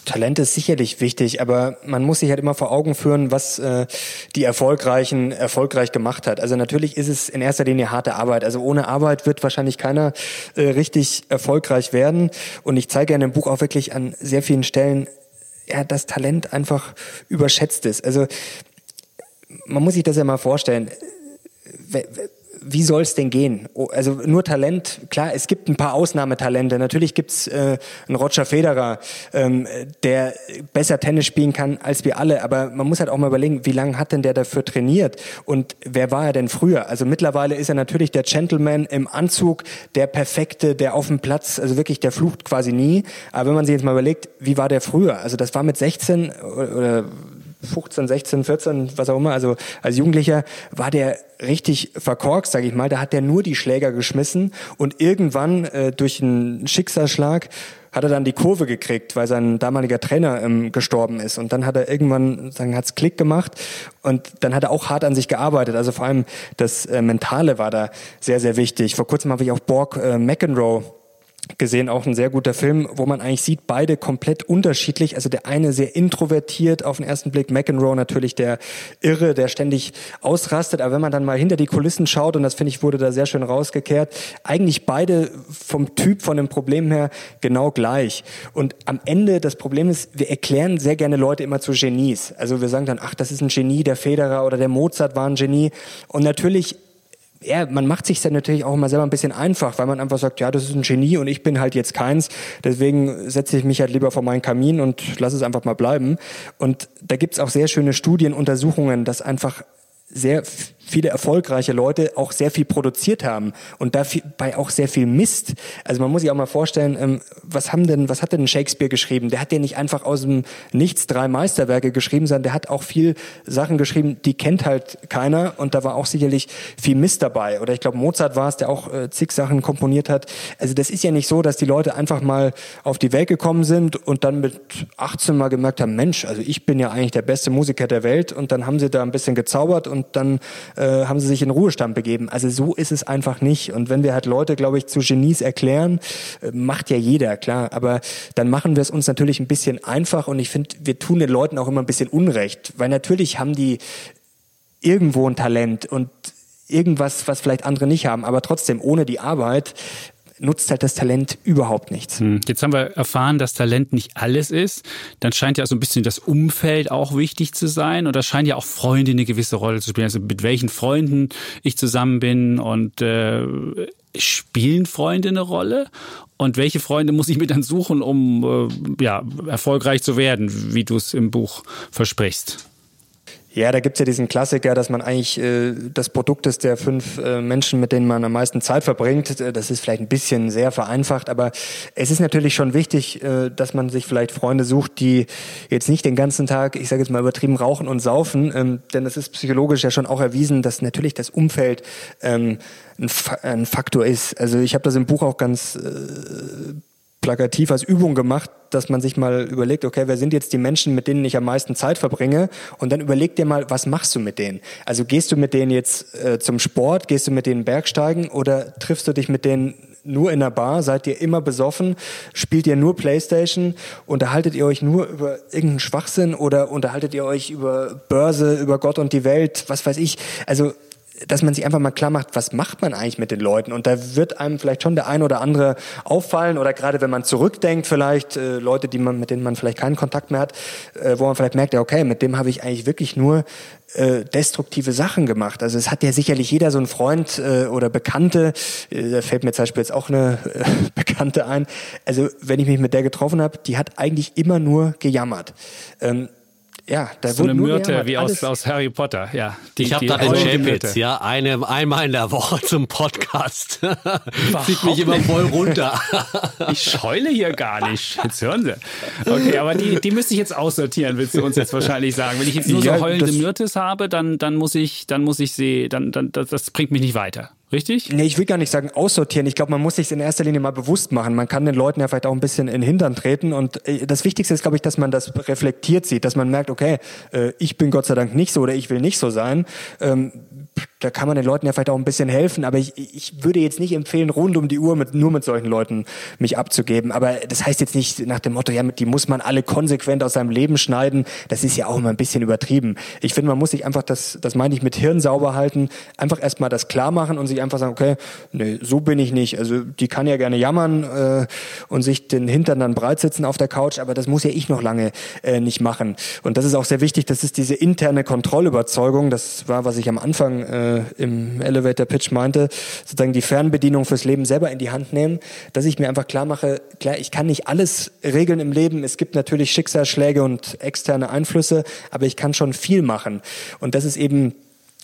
Talent ist sicherlich wichtig, aber man muss sich halt immer vor Augen führen, was äh, die Erfolgreichen erfolgreich gemacht hat. Also natürlich ist es in erster Linie harte Arbeit. Also ohne Arbeit wird wahrscheinlich keiner äh, richtig erfolgreich werden. Und ich zeige ja in dem Buch auch wirklich an sehr vielen Stellen, ja, dass Talent einfach überschätzt ist. Also man muss sich das ja mal vorstellen wie soll es denn gehen? Also nur Talent, klar, es gibt ein paar Ausnahmetalente. Natürlich gibt's äh, einen Roger Federer, ähm, der besser Tennis spielen kann als wir alle. Aber man muss halt auch mal überlegen, wie lange hat denn der dafür trainiert? Und wer war er denn früher? Also mittlerweile ist er natürlich der Gentleman im Anzug, der Perfekte, der auf dem Platz, also wirklich, der flucht quasi nie. Aber wenn man sich jetzt mal überlegt, wie war der früher? Also das war mit 16 oder 15, 16, 14, was auch immer, also als Jugendlicher war der richtig verkorkst, sage ich mal. Da hat der nur die Schläger geschmissen und irgendwann äh, durch einen Schicksalsschlag hat er dann die Kurve gekriegt, weil sein damaliger Trainer ähm, gestorben ist. Und dann hat er irgendwann, sagen, hat's Klick gemacht und dann hat er auch hart an sich gearbeitet. Also vor allem das äh, Mentale war da sehr, sehr wichtig. Vor kurzem habe ich auch Borg äh, McEnroe gesehen, auch ein sehr guter Film, wo man eigentlich sieht, beide komplett unterschiedlich. Also der eine sehr introvertiert auf den ersten Blick, McEnroe natürlich der Irre, der ständig ausrastet. Aber wenn man dann mal hinter die Kulissen schaut, und das finde ich wurde da sehr schön rausgekehrt, eigentlich beide vom Typ, von dem Problem her genau gleich. Und am Ende das Problem ist, wir erklären sehr gerne Leute immer zu Genies. Also wir sagen dann, ach, das ist ein Genie, der Federer oder der Mozart war ein Genie. Und natürlich ja, man macht sich dann natürlich auch immer selber ein bisschen einfach, weil man einfach sagt, ja, das ist ein Genie und ich bin halt jetzt keins. Deswegen setze ich mich halt lieber vor meinen Kamin und lasse es einfach mal bleiben. Und da gibt's auch sehr schöne Studien, Untersuchungen, dass einfach sehr viele erfolgreiche Leute auch sehr viel produziert haben und dabei auch sehr viel Mist. Also man muss sich auch mal vorstellen, ähm, was haben denn, was hat denn Shakespeare geschrieben? Der hat ja nicht einfach aus dem Nichts drei Meisterwerke geschrieben, sondern der hat auch viel Sachen geschrieben, die kennt halt keiner und da war auch sicherlich viel Mist dabei. Oder ich glaube Mozart war es, der auch äh, zig Sachen komponiert hat. Also das ist ja nicht so, dass die Leute einfach mal auf die Welt gekommen sind und dann mit 18 mal gemerkt haben, Mensch, also ich bin ja eigentlich der beste Musiker der Welt und dann haben sie da ein bisschen gezaubert und dann äh, haben sie sich in Ruhestand begeben. Also so ist es einfach nicht. Und wenn wir halt Leute, glaube ich, zu Genies erklären, äh, macht ja jeder, klar. Aber dann machen wir es uns natürlich ein bisschen einfach und ich finde, wir tun den Leuten auch immer ein bisschen Unrecht. Weil natürlich haben die irgendwo ein Talent und irgendwas, was vielleicht andere nicht haben. Aber trotzdem, ohne die Arbeit nutzt halt das Talent überhaupt nichts. Hm. Jetzt haben wir erfahren, dass Talent nicht alles ist. Dann scheint ja so ein bisschen das Umfeld auch wichtig zu sein. Und da scheinen ja auch Freunde eine gewisse Rolle zu spielen. Also mit welchen Freunden ich zusammen bin und äh, spielen Freunde eine Rolle? Und welche Freunde muss ich mir dann suchen, um äh, ja, erfolgreich zu werden, wie du es im Buch versprichst? Ja, da gibt's ja diesen Klassiker, dass man eigentlich äh, das Produkt ist der fünf äh, Menschen, mit denen man am meisten Zeit verbringt. Äh, das ist vielleicht ein bisschen sehr vereinfacht, aber es ist natürlich schon wichtig, äh, dass man sich vielleicht Freunde sucht, die jetzt nicht den ganzen Tag, ich sage jetzt mal übertrieben, rauchen und saufen. Ähm, denn es ist psychologisch ja schon auch erwiesen, dass natürlich das Umfeld ähm, ein, Fa ein Faktor ist. Also ich habe das im Buch auch ganz äh, plakativ als Übung gemacht, dass man sich mal überlegt, okay, wer sind jetzt die Menschen, mit denen ich am meisten Zeit verbringe? Und dann überleg dir mal, was machst du mit denen? Also gehst du mit denen jetzt äh, zum Sport, gehst du mit denen Bergsteigen oder triffst du dich mit denen nur in der Bar? Seid ihr immer besoffen? Spielt ihr nur Playstation? Unterhaltet ihr euch nur über irgendeinen Schwachsinn oder unterhaltet ihr euch über Börse, über Gott und die Welt? Was weiß ich? Also dass man sich einfach mal klar macht, was macht man eigentlich mit den Leuten? Und da wird einem vielleicht schon der ein oder andere auffallen oder gerade wenn man zurückdenkt, vielleicht äh, Leute, die man, mit denen man vielleicht keinen Kontakt mehr hat, äh, wo man vielleicht merkt, ja, okay, mit dem habe ich eigentlich wirklich nur äh, destruktive Sachen gemacht. Also es hat ja sicherlich jeder so einen Freund äh, oder Bekannte, äh, da fällt mir zum Beispiel jetzt auch eine äh, Bekannte ein. Also wenn ich mich mit der getroffen habe, die hat eigentlich immer nur gejammert. Ähm, ja, da so eine Myrte wie aus, aus Harry Potter, ja. Die, ich habe da den Chapitz, ja, eine, einmal in der Woche zum Podcast. Zieht mich immer voll runter. ich scheule hier gar nicht. Jetzt hören Sie. Okay, aber die, die müsste ich jetzt aussortieren, willst du uns jetzt wahrscheinlich sagen. Wenn ich jetzt nur ja, so heulende Myrtes habe, dann, dann muss ich, dann muss ich sie, dann, dann, das, das bringt mich nicht weiter. Richtig? Nee, ich will gar nicht sagen aussortieren. Ich glaube, man muss sich in erster Linie mal bewusst machen. Man kann den Leuten ja vielleicht auch ein bisschen in den Hintern treten. Und äh, das Wichtigste ist, glaube ich, dass man das reflektiert sieht, dass man merkt, okay, äh, ich bin Gott sei Dank nicht so oder ich will nicht so sein. Ähm, da kann man den Leuten ja vielleicht auch ein bisschen helfen, aber ich, ich würde jetzt nicht empfehlen, rund um die Uhr mit, nur mit solchen Leuten mich abzugeben. Aber das heißt jetzt nicht nach dem Motto, ja, die muss man alle konsequent aus seinem Leben schneiden. Das ist ja auch immer ein bisschen übertrieben. Ich finde, man muss sich einfach das, das meine ich mit Hirn sauber halten, einfach erstmal das klar machen und sich einfach sagen, okay, nee, so bin ich nicht. Also die kann ja gerne jammern äh, und sich den Hintern dann breit sitzen auf der Couch, aber das muss ja ich noch lange äh, nicht machen. Und das ist auch sehr wichtig, das ist diese interne Kontrollüberzeugung. Das war, was ich am Anfang äh, im Elevator Pitch meinte, sozusagen die Fernbedienung fürs Leben selber in die Hand nehmen, dass ich mir einfach klar mache, klar, ich kann nicht alles regeln im Leben. Es gibt natürlich Schicksalsschläge und externe Einflüsse, aber ich kann schon viel machen. Und das ist eben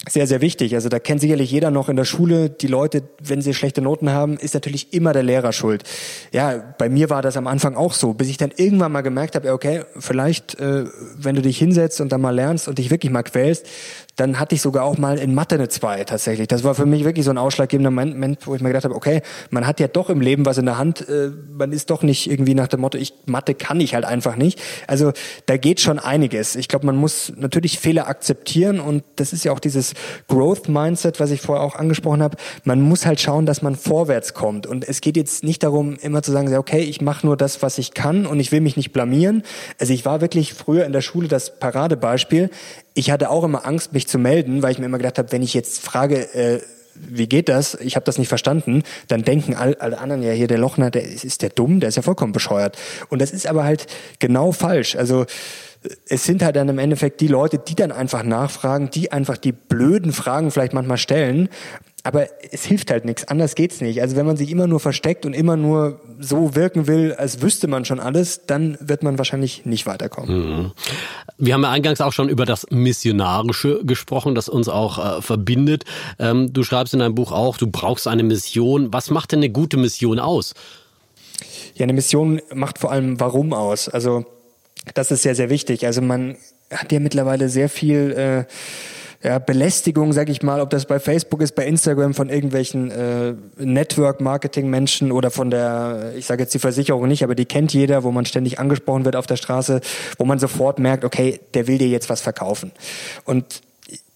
sehr, sehr wichtig. Also da kennt sicherlich jeder noch in der Schule, die Leute, wenn sie schlechte Noten haben, ist natürlich immer der Lehrer schuld. Ja, bei mir war das am Anfang auch so, bis ich dann irgendwann mal gemerkt habe, okay, vielleicht, äh, wenn du dich hinsetzt und dann mal lernst und dich wirklich mal quälst, dann hatte ich sogar auch mal in Mathe eine 2 tatsächlich. Das war für mich wirklich so ein ausschlaggebender Moment, wo ich mir gedacht habe, okay, man hat ja doch im Leben was in der Hand, äh, man ist doch nicht irgendwie nach dem Motto, ich Mathe kann ich halt einfach nicht. Also da geht schon einiges. Ich glaube, man muss natürlich Fehler akzeptieren und das ist ja auch dieses Growth Mindset, was ich vorher auch angesprochen habe. Man muss halt schauen, dass man vorwärts kommt und es geht jetzt nicht darum, immer zu sagen, okay, ich mache nur das, was ich kann und ich will mich nicht blamieren. Also ich war wirklich früher in der Schule das Paradebeispiel ich hatte auch immer Angst, mich zu melden, weil ich mir immer gedacht habe, wenn ich jetzt frage, äh, wie geht das? Ich habe das nicht verstanden. Dann denken alle, alle anderen ja hier, der Lochner, der ist der dumm, der ist ja vollkommen bescheuert. Und das ist aber halt genau falsch. Also es sind halt dann im Endeffekt die Leute, die dann einfach nachfragen, die einfach die blöden Fragen vielleicht manchmal stellen aber es hilft halt nichts, anders geht's nicht. Also wenn man sich immer nur versteckt und immer nur so wirken will, als wüsste man schon alles, dann wird man wahrscheinlich nicht weiterkommen. Mhm. Wir haben ja eingangs auch schon über das Missionarische gesprochen, das uns auch äh, verbindet. Ähm, du schreibst in deinem Buch auch, du brauchst eine Mission. Was macht denn eine gute Mission aus? Ja, eine Mission macht vor allem Warum aus. Also das ist sehr, sehr wichtig. Also man hat ja mittlerweile sehr viel... Äh, ja, Belästigung, sag ich mal, ob das bei Facebook ist, bei Instagram von irgendwelchen äh, Network-Marketing-Menschen oder von der, ich sage jetzt die Versicherung nicht, aber die kennt jeder, wo man ständig angesprochen wird auf der Straße, wo man sofort merkt, okay, der will dir jetzt was verkaufen. Und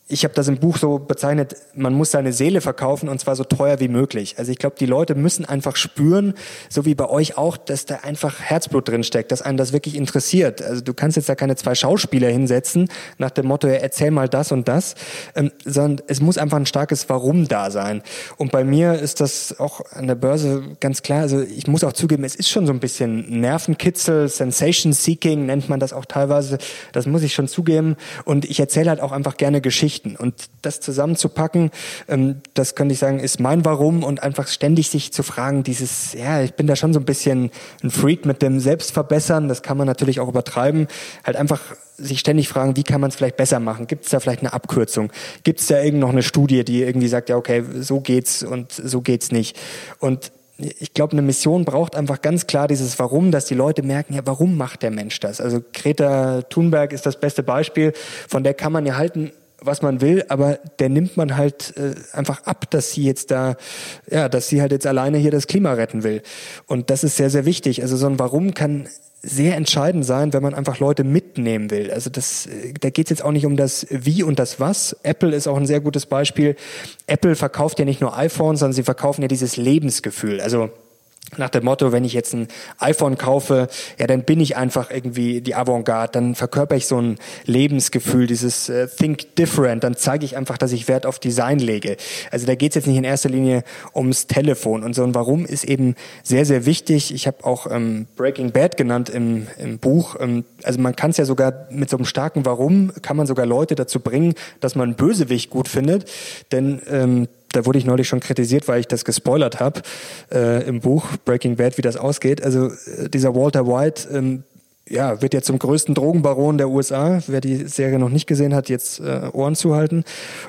ich habe das im Buch so bezeichnet, man muss seine Seele verkaufen und zwar so teuer wie möglich. Also ich glaube, die Leute müssen einfach spüren, so wie bei euch auch, dass da einfach Herzblut drin steckt, dass einen das wirklich interessiert. Also du kannst jetzt da keine zwei Schauspieler hinsetzen nach dem Motto, ja, erzähl mal das und das, ähm, sondern es muss einfach ein starkes Warum da sein. Und bei mir ist das auch an der Börse ganz klar. Also ich muss auch zugeben, es ist schon so ein bisschen Nervenkitzel, Sensation Seeking nennt man das auch teilweise. Das muss ich schon zugeben. Und ich erzähle halt auch einfach gerne Geschichten. Geschichten. Und das zusammenzupacken, ähm, das könnte ich sagen, ist mein Warum und einfach ständig sich zu fragen, dieses, ja, ich bin da schon so ein bisschen ein Freak mit dem Selbstverbessern, das kann man natürlich auch übertreiben, halt einfach sich ständig fragen, wie kann man es vielleicht besser machen? Gibt es da vielleicht eine Abkürzung? Gibt es da irgend noch eine Studie, die irgendwie sagt, ja, okay, so geht's und so geht's nicht? Und ich glaube, eine Mission braucht einfach ganz klar dieses Warum, dass die Leute merken, ja, warum macht der Mensch das? Also Greta Thunberg ist das beste Beispiel, von der kann man ja halten, was man will, aber der nimmt man halt äh, einfach ab, dass sie jetzt da, ja, dass sie halt jetzt alleine hier das Klima retten will. Und das ist sehr, sehr wichtig. Also so ein Warum kann sehr entscheidend sein, wenn man einfach Leute mitnehmen will. Also das, äh, da geht es jetzt auch nicht um das Wie und das Was. Apple ist auch ein sehr gutes Beispiel. Apple verkauft ja nicht nur iPhones, sondern sie verkaufen ja dieses Lebensgefühl. Also nach dem Motto, wenn ich jetzt ein iPhone kaufe, ja, dann bin ich einfach irgendwie die Avantgarde, dann verkörper ich so ein Lebensgefühl, dieses äh, Think Different, dann zeige ich einfach, dass ich Wert auf Design lege. Also da geht es jetzt nicht in erster Linie ums Telefon und so ein Warum ist eben sehr, sehr wichtig. Ich habe auch ähm, Breaking Bad genannt im, im Buch. Ähm, also man kann es ja sogar mit so einem starken Warum, kann man sogar Leute dazu bringen, dass man Bösewicht gut findet, denn ähm, da wurde ich neulich schon kritisiert, weil ich das gespoilert habe äh, im Buch Breaking Bad, wie das ausgeht. Also äh, dieser Walter White ähm, ja, wird jetzt zum größten Drogenbaron der USA. Wer die Serie noch nicht gesehen hat, jetzt äh, Ohren zuhalten.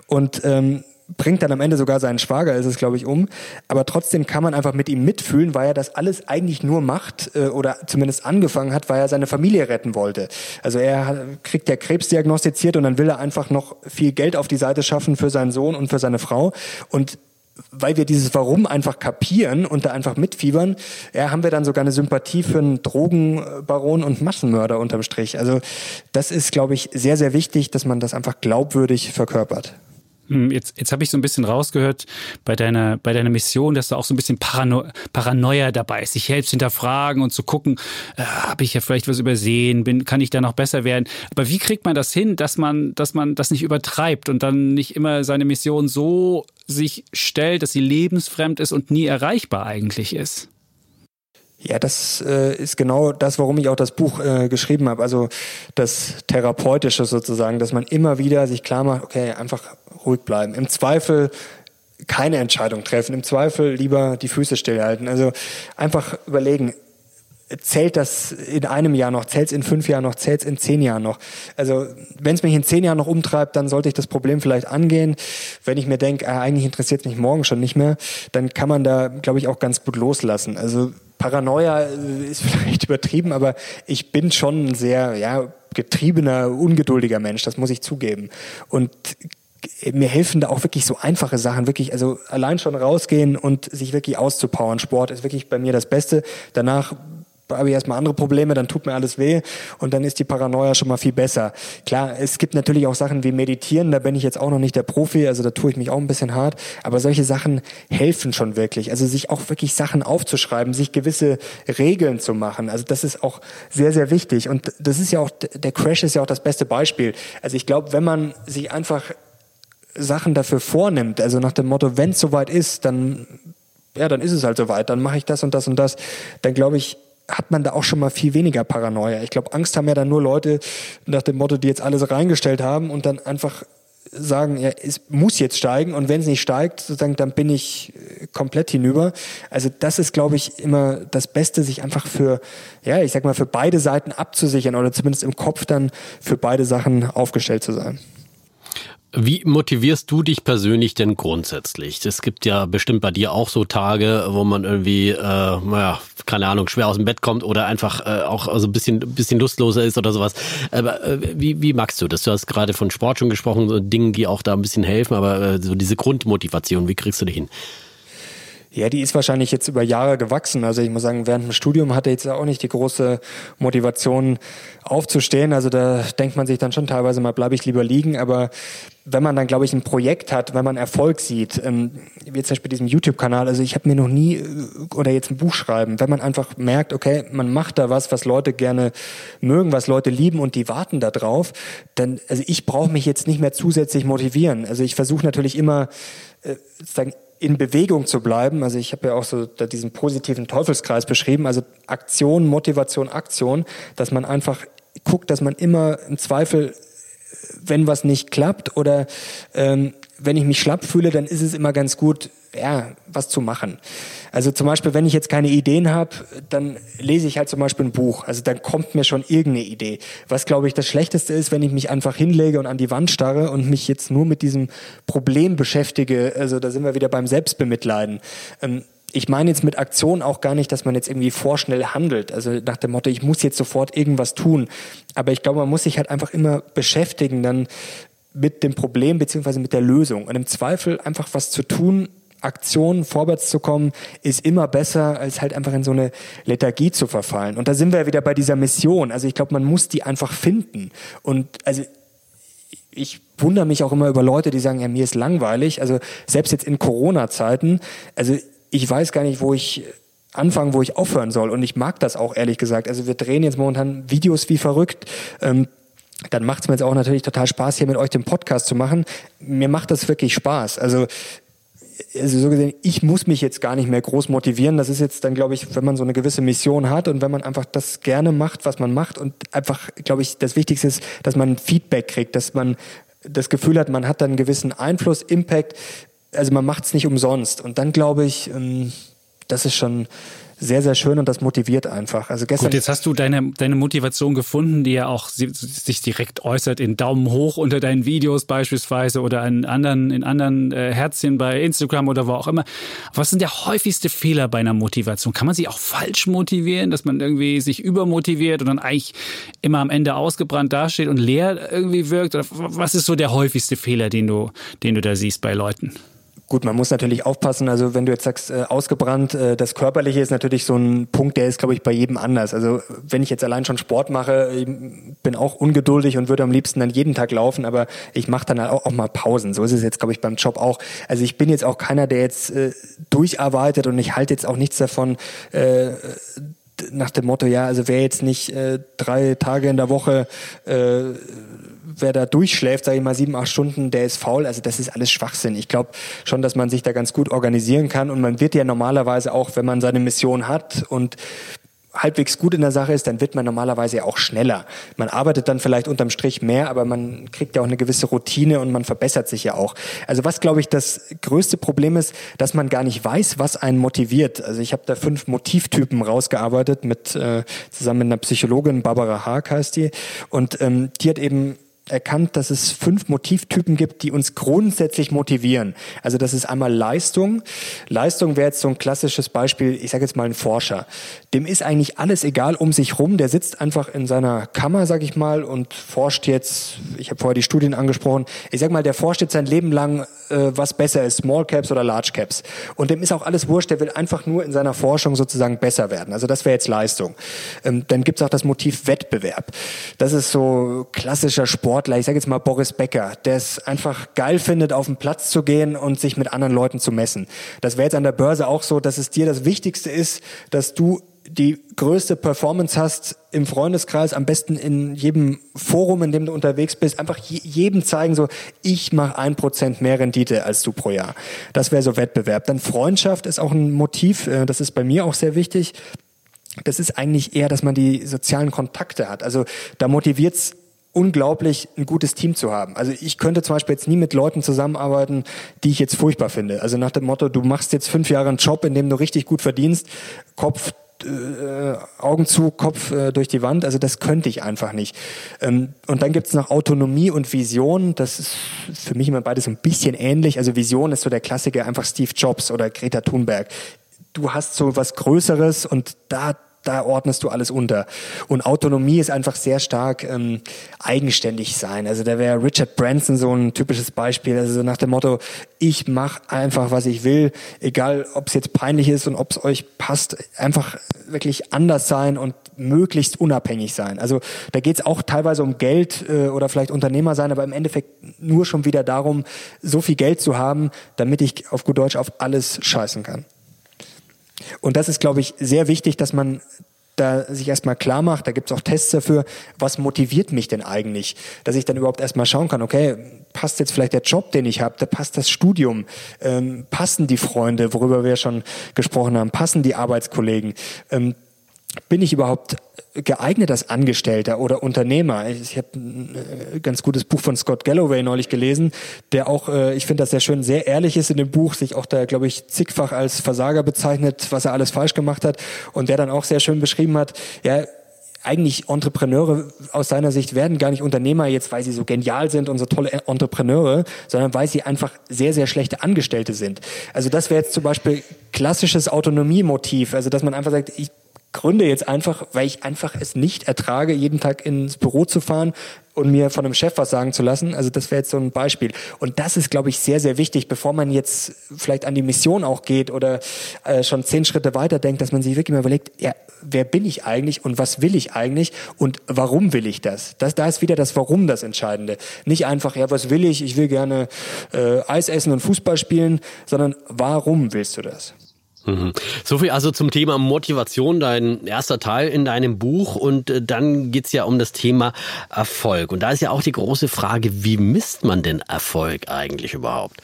Und ähm, bringt dann am Ende sogar seinen Schwager, ist es glaube ich, um. Aber trotzdem kann man einfach mit ihm mitfühlen, weil er das alles eigentlich nur macht äh, oder zumindest angefangen hat, weil er seine Familie retten wollte. Also er hat, kriegt ja Krebs diagnostiziert und dann will er einfach noch viel Geld auf die Seite schaffen für seinen Sohn und für seine Frau. Und weil wir dieses Warum einfach kapieren und da einfach mitfiebern, ja, haben wir dann sogar eine Sympathie für einen Drogenbaron und Massenmörder unterm Strich. Also das ist, glaube ich, sehr, sehr wichtig, dass man das einfach glaubwürdig verkörpert. Hm, jetzt, jetzt habe ich so ein bisschen rausgehört bei deiner, bei deiner Mission, dass da auch so ein bisschen Parano Paranoia dabei ist, sich selbst hinterfragen und zu gucken, äh, habe ich ja vielleicht was übersehen, bin, kann ich da noch besser werden. Aber wie kriegt man das hin, dass man, dass man das nicht übertreibt und dann nicht immer seine Mission so sich stellt, dass sie lebensfremd ist und nie erreichbar eigentlich ist? Ja, das äh, ist genau das, warum ich auch das Buch äh, geschrieben habe. Also das Therapeutische sozusagen, dass man immer wieder sich klar macht, okay, einfach ruhig bleiben. Im Zweifel keine Entscheidung treffen. Im Zweifel lieber die Füße stillhalten. Also einfach überlegen, zählt das in einem Jahr noch, zählt es in fünf Jahren noch, zählt es in zehn Jahren noch. Also wenn es mich in zehn Jahren noch umtreibt, dann sollte ich das Problem vielleicht angehen. Wenn ich mir denke, ah, eigentlich interessiert es mich morgen schon nicht mehr, dann kann man da, glaube ich, auch ganz gut loslassen. Also Paranoia äh, ist vielleicht übertrieben, aber ich bin schon ein sehr ja, getriebener, ungeduldiger Mensch, das muss ich zugeben. Und mir helfen da auch wirklich so einfache Sachen, wirklich, also allein schon rausgehen und sich wirklich auszupowern. Sport ist wirklich bei mir das Beste. Danach habe ich erstmal andere Probleme, dann tut mir alles weh und dann ist die Paranoia schon mal viel besser. Klar, es gibt natürlich auch Sachen wie Meditieren, da bin ich jetzt auch noch nicht der Profi, also da tue ich mich auch ein bisschen hart, aber solche Sachen helfen schon wirklich. Also sich auch wirklich Sachen aufzuschreiben, sich gewisse Regeln zu machen, also das ist auch sehr, sehr wichtig und das ist ja auch, der Crash ist ja auch das beste Beispiel. Also ich glaube, wenn man sich einfach Sachen dafür vornimmt, also nach dem Motto, wenn es soweit ist, dann ja, dann ist es halt soweit, dann mache ich das und das und das, dann glaube ich, hat man da auch schon mal viel weniger Paranoia. Ich glaube, Angst haben ja dann nur Leute nach dem Motto, die jetzt alles reingestellt haben und dann einfach sagen, ja, es muss jetzt steigen und wenn es nicht steigt, sozusagen, dann bin ich äh, komplett hinüber. Also das ist, glaube ich, immer das Beste, sich einfach für, ja, ich sag mal, für beide Seiten abzusichern oder zumindest im Kopf dann für beide Sachen aufgestellt zu sein. Wie motivierst du dich persönlich denn grundsätzlich? Es gibt ja bestimmt bei dir auch so Tage, wo man irgendwie, äh, naja, keine Ahnung, schwer aus dem Bett kommt oder einfach äh, auch so ein bisschen, bisschen lustloser ist oder sowas. Aber äh, wie, wie magst du das? Du hast gerade von Sport schon gesprochen, so Dingen, die auch da ein bisschen helfen, aber äh, so diese Grundmotivation, wie kriegst du die hin? Ja, die ist wahrscheinlich jetzt über Jahre gewachsen. Also ich muss sagen, während dem Studium hatte ich jetzt auch nicht die große Motivation aufzustehen. Also da denkt man sich dann schon teilweise mal, bleibe ich lieber liegen. Aber wenn man dann, glaube ich, ein Projekt hat, wenn man Erfolg sieht, ähm, wie zum Beispiel diesem YouTube-Kanal, also ich habe mir noch nie, äh, oder jetzt ein Buch schreiben, wenn man einfach merkt, okay, man macht da was, was Leute gerne mögen, was Leute lieben und die warten da drauf, dann, also ich brauche mich jetzt nicht mehr zusätzlich motivieren. Also ich versuche natürlich immer, äh, sozusagen in Bewegung zu bleiben. Also ich habe ja auch so diesen positiven Teufelskreis beschrieben, also Aktion, Motivation, Aktion, dass man einfach guckt, dass man immer im Zweifel, wenn was nicht klappt oder ähm, wenn ich mich schlapp fühle, dann ist es immer ganz gut, ja, was zu machen. Also zum Beispiel, wenn ich jetzt keine Ideen habe, dann lese ich halt zum Beispiel ein Buch. Also dann kommt mir schon irgendeine Idee. Was, glaube ich, das Schlechteste ist, wenn ich mich einfach hinlege und an die Wand starre und mich jetzt nur mit diesem Problem beschäftige. Also da sind wir wieder beim Selbstbemitleiden. Ähm, ich meine jetzt mit Aktion auch gar nicht, dass man jetzt irgendwie vorschnell handelt. Also nach dem Motto, ich muss jetzt sofort irgendwas tun. Aber ich glaube, man muss sich halt einfach immer beschäftigen dann mit dem Problem beziehungsweise mit der Lösung. Und im Zweifel einfach was zu tun, Aktionen vorwärts zu kommen, ist immer besser, als halt einfach in so eine Lethargie zu verfallen. Und da sind wir ja wieder bei dieser Mission. Also ich glaube, man muss die einfach finden. Und also ich wundere mich auch immer über Leute, die sagen, ja, mir ist langweilig. Also selbst jetzt in Corona-Zeiten, also ich weiß gar nicht, wo ich anfangen, wo ich aufhören soll. Und ich mag das auch, ehrlich gesagt. Also wir drehen jetzt momentan Videos wie verrückt. Ähm, dann macht es mir jetzt auch natürlich total Spaß, hier mit euch den Podcast zu machen. Mir macht das wirklich Spaß. Also also so gesehen, ich muss mich jetzt gar nicht mehr groß motivieren. Das ist jetzt dann, glaube ich, wenn man so eine gewisse Mission hat und wenn man einfach das gerne macht, was man macht und einfach, glaube ich, das Wichtigste ist, dass man Feedback kriegt, dass man das Gefühl hat, man hat dann einen gewissen Einfluss, Impact. Also man macht es nicht umsonst. Und dann glaube ich, ähm, das ist schon sehr, sehr schön und das motiviert einfach. Also gestern Gut, jetzt hast du deine, deine Motivation gefunden, die ja auch sich direkt äußert in Daumen hoch unter deinen Videos beispielsweise oder in anderen, in anderen äh, Herzchen bei Instagram oder wo auch immer. Was sind der häufigste Fehler bei einer Motivation? Kann man sie auch falsch motivieren, dass man irgendwie sich übermotiviert und dann eigentlich immer am Ende ausgebrannt dasteht und leer irgendwie wirkt? Oder was ist so der häufigste Fehler, den du, den du da siehst bei Leuten? Gut, man muss natürlich aufpassen. Also wenn du jetzt sagst, äh, ausgebrannt, äh, das Körperliche ist natürlich so ein Punkt, der ist, glaube ich, bei jedem anders. Also wenn ich jetzt allein schon Sport mache, ich bin auch ungeduldig und würde am liebsten dann jeden Tag laufen, aber ich mache dann auch, auch mal Pausen. So ist es jetzt, glaube ich, beim Job auch. Also ich bin jetzt auch keiner, der jetzt äh, durcharbeitet und ich halte jetzt auch nichts davon, äh, nach dem Motto, ja, also wer jetzt nicht äh, drei Tage in der Woche äh, wer da durchschläft, sage ich mal sieben, acht Stunden, der ist faul. Also das ist alles Schwachsinn. Ich glaube schon, dass man sich da ganz gut organisieren kann und man wird ja normalerweise auch, wenn man seine Mission hat und halbwegs gut in der Sache ist, dann wird man normalerweise auch schneller. Man arbeitet dann vielleicht unterm Strich mehr, aber man kriegt ja auch eine gewisse Routine und man verbessert sich ja auch. Also was, glaube ich, das größte Problem ist, dass man gar nicht weiß, was einen motiviert. Also ich habe da fünf Motivtypen rausgearbeitet mit äh, zusammen mit einer Psychologin, Barbara Haag heißt die, und ähm, die hat eben erkannt, dass es fünf Motivtypen gibt, die uns grundsätzlich motivieren. Also das ist einmal Leistung. Leistung wäre jetzt so ein klassisches Beispiel, ich sage jetzt mal ein Forscher. Dem ist eigentlich alles egal um sich rum, der sitzt einfach in seiner Kammer, sag ich mal, und forscht jetzt, ich habe vorher die Studien angesprochen, ich sag mal, der forscht jetzt sein Leben lang, äh, was besser ist, Small Caps oder Large Caps. Und dem ist auch alles wurscht, der will einfach nur in seiner Forschung sozusagen besser werden. Also das wäre jetzt Leistung. Ähm, dann gibt's auch das Motiv Wettbewerb. Das ist so klassischer Sport Sportler, ich sage jetzt mal Boris Becker, der es einfach geil findet, auf den Platz zu gehen und sich mit anderen Leuten zu messen. Das wäre jetzt an der Börse auch so, dass es dir das Wichtigste ist, dass du die größte Performance hast im Freundeskreis, am besten in jedem Forum, in dem du unterwegs bist, einfach jedem zeigen, so, ich mache ein Prozent mehr Rendite als du pro Jahr. Das wäre so Wettbewerb. Dann Freundschaft ist auch ein Motiv, äh, das ist bei mir auch sehr wichtig. Das ist eigentlich eher, dass man die sozialen Kontakte hat. Also da motiviert's unglaublich, ein gutes Team zu haben. Also ich könnte zum Beispiel jetzt nie mit Leuten zusammenarbeiten, die ich jetzt furchtbar finde. Also nach dem Motto, du machst jetzt fünf Jahre einen Job, in dem du richtig gut verdienst, Kopf äh, Augen zu, Kopf äh, durch die Wand. Also das könnte ich einfach nicht. Ähm, und dann gibt's noch Autonomie und Vision. Das ist für mich immer beides ein bisschen ähnlich. Also Vision ist so der Klassiker, einfach Steve Jobs oder Greta Thunberg. Du hast so was Größeres und da da ordnest du alles unter. Und Autonomie ist einfach sehr stark ähm, eigenständig sein. Also da wäre Richard Branson so ein typisches Beispiel. Also nach dem Motto, ich mache einfach, was ich will, egal ob es jetzt peinlich ist und ob es euch passt, einfach wirklich anders sein und möglichst unabhängig sein. Also da geht es auch teilweise um Geld äh, oder vielleicht Unternehmer sein, aber im Endeffekt nur schon wieder darum, so viel Geld zu haben, damit ich auf gut Deutsch auf alles scheißen kann. Und das ist, glaube ich, sehr wichtig, dass man da sich erstmal klar macht, da gibt es auch Tests dafür, was motiviert mich denn eigentlich, dass ich dann überhaupt erstmal schauen kann, okay, passt jetzt vielleicht der Job, den ich habe, da passt das Studium, ähm, passen die Freunde, worüber wir schon gesprochen haben, passen die Arbeitskollegen, ähm, bin ich überhaupt geeignet als Angestellter oder Unternehmer? Ich habe ein äh, ganz gutes Buch von Scott Galloway neulich gelesen, der auch, äh, ich finde das sehr schön, sehr ehrlich ist in dem Buch, sich auch da, glaube ich, zigfach als Versager bezeichnet, was er alles falsch gemacht hat und der dann auch sehr schön beschrieben hat, ja, eigentlich Entrepreneure aus seiner Sicht werden gar nicht Unternehmer jetzt, weil sie so genial sind und so tolle Entrepreneure, sondern weil sie einfach sehr, sehr schlechte Angestellte sind. Also das wäre jetzt zum Beispiel klassisches Autonomiemotiv, also dass man einfach sagt, ich gründe jetzt einfach, weil ich einfach es nicht ertrage, jeden Tag ins Büro zu fahren und mir von einem Chef was sagen zu lassen. Also das wäre jetzt so ein Beispiel. Und das ist, glaube ich, sehr, sehr wichtig, bevor man jetzt vielleicht an die Mission auch geht oder äh, schon zehn Schritte weiter denkt, dass man sich wirklich mal überlegt, ja, wer bin ich eigentlich und was will ich eigentlich und warum will ich das? das da ist wieder das Warum das Entscheidende. Nicht einfach, ja, was will ich? Ich will gerne äh, Eis essen und Fußball spielen, sondern warum willst du das? Mhm. So viel also zum Thema Motivation, dein erster Teil in deinem Buch. Und äh, dann geht's ja um das Thema Erfolg. Und da ist ja auch die große Frage, wie misst man denn Erfolg eigentlich überhaupt?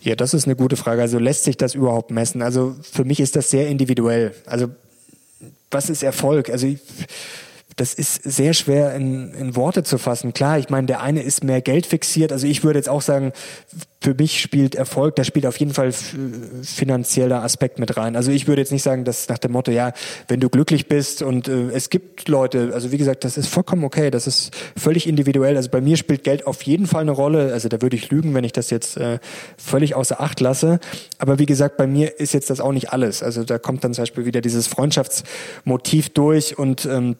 Ja, das ist eine gute Frage. Also lässt sich das überhaupt messen? Also für mich ist das sehr individuell. Also was ist Erfolg? Also ich, das ist sehr schwer in, in Worte zu fassen. Klar, ich meine, der eine ist mehr Geld fixiert. Also ich würde jetzt auch sagen, für mich spielt Erfolg, da spielt auf jeden Fall finanzieller Aspekt mit rein. Also ich würde jetzt nicht sagen, dass nach dem Motto, ja, wenn du glücklich bist und äh, es gibt Leute, also wie gesagt, das ist vollkommen okay, das ist völlig individuell. Also bei mir spielt Geld auf jeden Fall eine Rolle. Also da würde ich lügen, wenn ich das jetzt äh, völlig außer Acht lasse. Aber wie gesagt, bei mir ist jetzt das auch nicht alles. Also da kommt dann zum Beispiel wieder dieses Freundschaftsmotiv durch und ähm,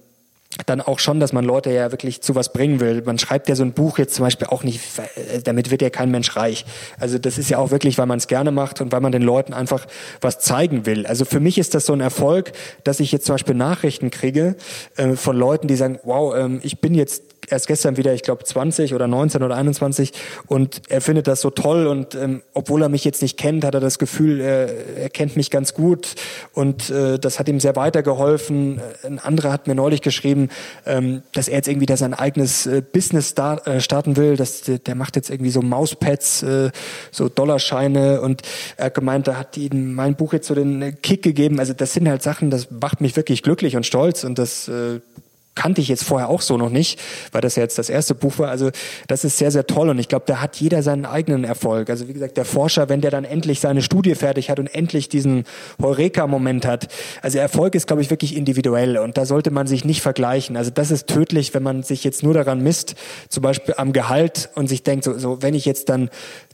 dann auch schon, dass man Leute ja wirklich zu was bringen will. Man schreibt ja so ein Buch jetzt zum Beispiel auch nicht, damit wird ja kein Mensch reich. Also das ist ja auch wirklich, weil man es gerne macht und weil man den Leuten einfach was zeigen will. Also für mich ist das so ein Erfolg, dass ich jetzt zum Beispiel Nachrichten kriege äh, von Leuten, die sagen, wow, ähm, ich bin jetzt erst gestern wieder, ich glaube 20 oder 19 oder 21 und er findet das so toll und ähm, obwohl er mich jetzt nicht kennt, hat er das Gefühl, er, er kennt mich ganz gut. Und äh, das hat ihm sehr weitergeholfen. Ein anderer hat mir neulich geschrieben, ähm, dass er jetzt irgendwie da sein eigenes äh, Business start, äh, starten will, dass der, der macht jetzt irgendwie so Mauspads, äh, so Dollarscheine. Und er hat gemeint, da hat ihm mein Buch jetzt so den Kick gegeben. Also das sind halt Sachen, das macht mich wirklich glücklich und stolz. Und das äh, kannte ich jetzt vorher auch so noch nicht, weil das ja jetzt das erste Buch war. Also das ist sehr, sehr toll und ich glaube, da hat jeder seinen eigenen Erfolg. Also wie gesagt, der Forscher, wenn der dann endlich seine Studie fertig hat und endlich diesen Heureka-Moment hat. Also Erfolg ist, glaube ich, wirklich individuell und da sollte man sich nicht vergleichen. Also das ist tödlich, wenn man sich jetzt nur daran misst, zum Beispiel am Gehalt und sich denkt, so, so wenn ich jetzt dann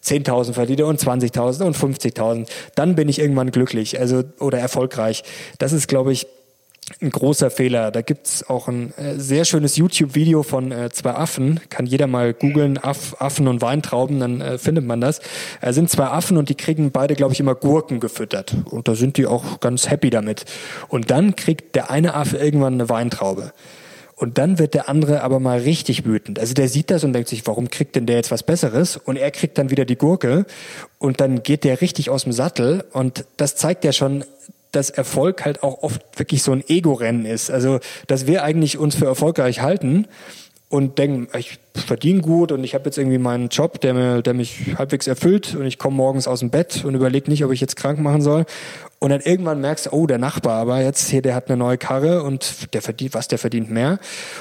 10.000 verdiene und 20.000 und 50.000, dann bin ich irgendwann glücklich, also oder erfolgreich. Das ist, glaube ich, ein großer Fehler. Da gibt's auch ein äh, sehr schönes YouTube-Video von äh, zwei Affen. Kann jeder mal googeln, Aff, Affen und Weintrauben, dann äh, findet man das. Es sind zwei Affen und die kriegen beide, glaube ich, immer Gurken gefüttert. Und da sind die auch ganz happy damit. Und dann kriegt der eine Affe irgendwann eine Weintraube. Und dann wird der andere aber mal richtig wütend. Also der sieht das und denkt sich, warum kriegt denn der jetzt was Besseres? Und er kriegt dann wieder die Gurke und dann geht der richtig aus dem Sattel und das zeigt ja schon, dass Erfolg halt auch oft wirklich so ein Ego-Rennen ist. Also, dass wir eigentlich uns für erfolgreich halten und denken, ich verdiene gut und ich habe jetzt irgendwie meinen Job, der, mir, der mich halbwegs erfüllt und ich komme morgens aus dem Bett und überlege nicht, ob ich jetzt krank machen soll. Und dann irgendwann merkst du, oh, der Nachbar, aber jetzt hier, der hat eine neue Karre und der verdient, was, der verdient mehr.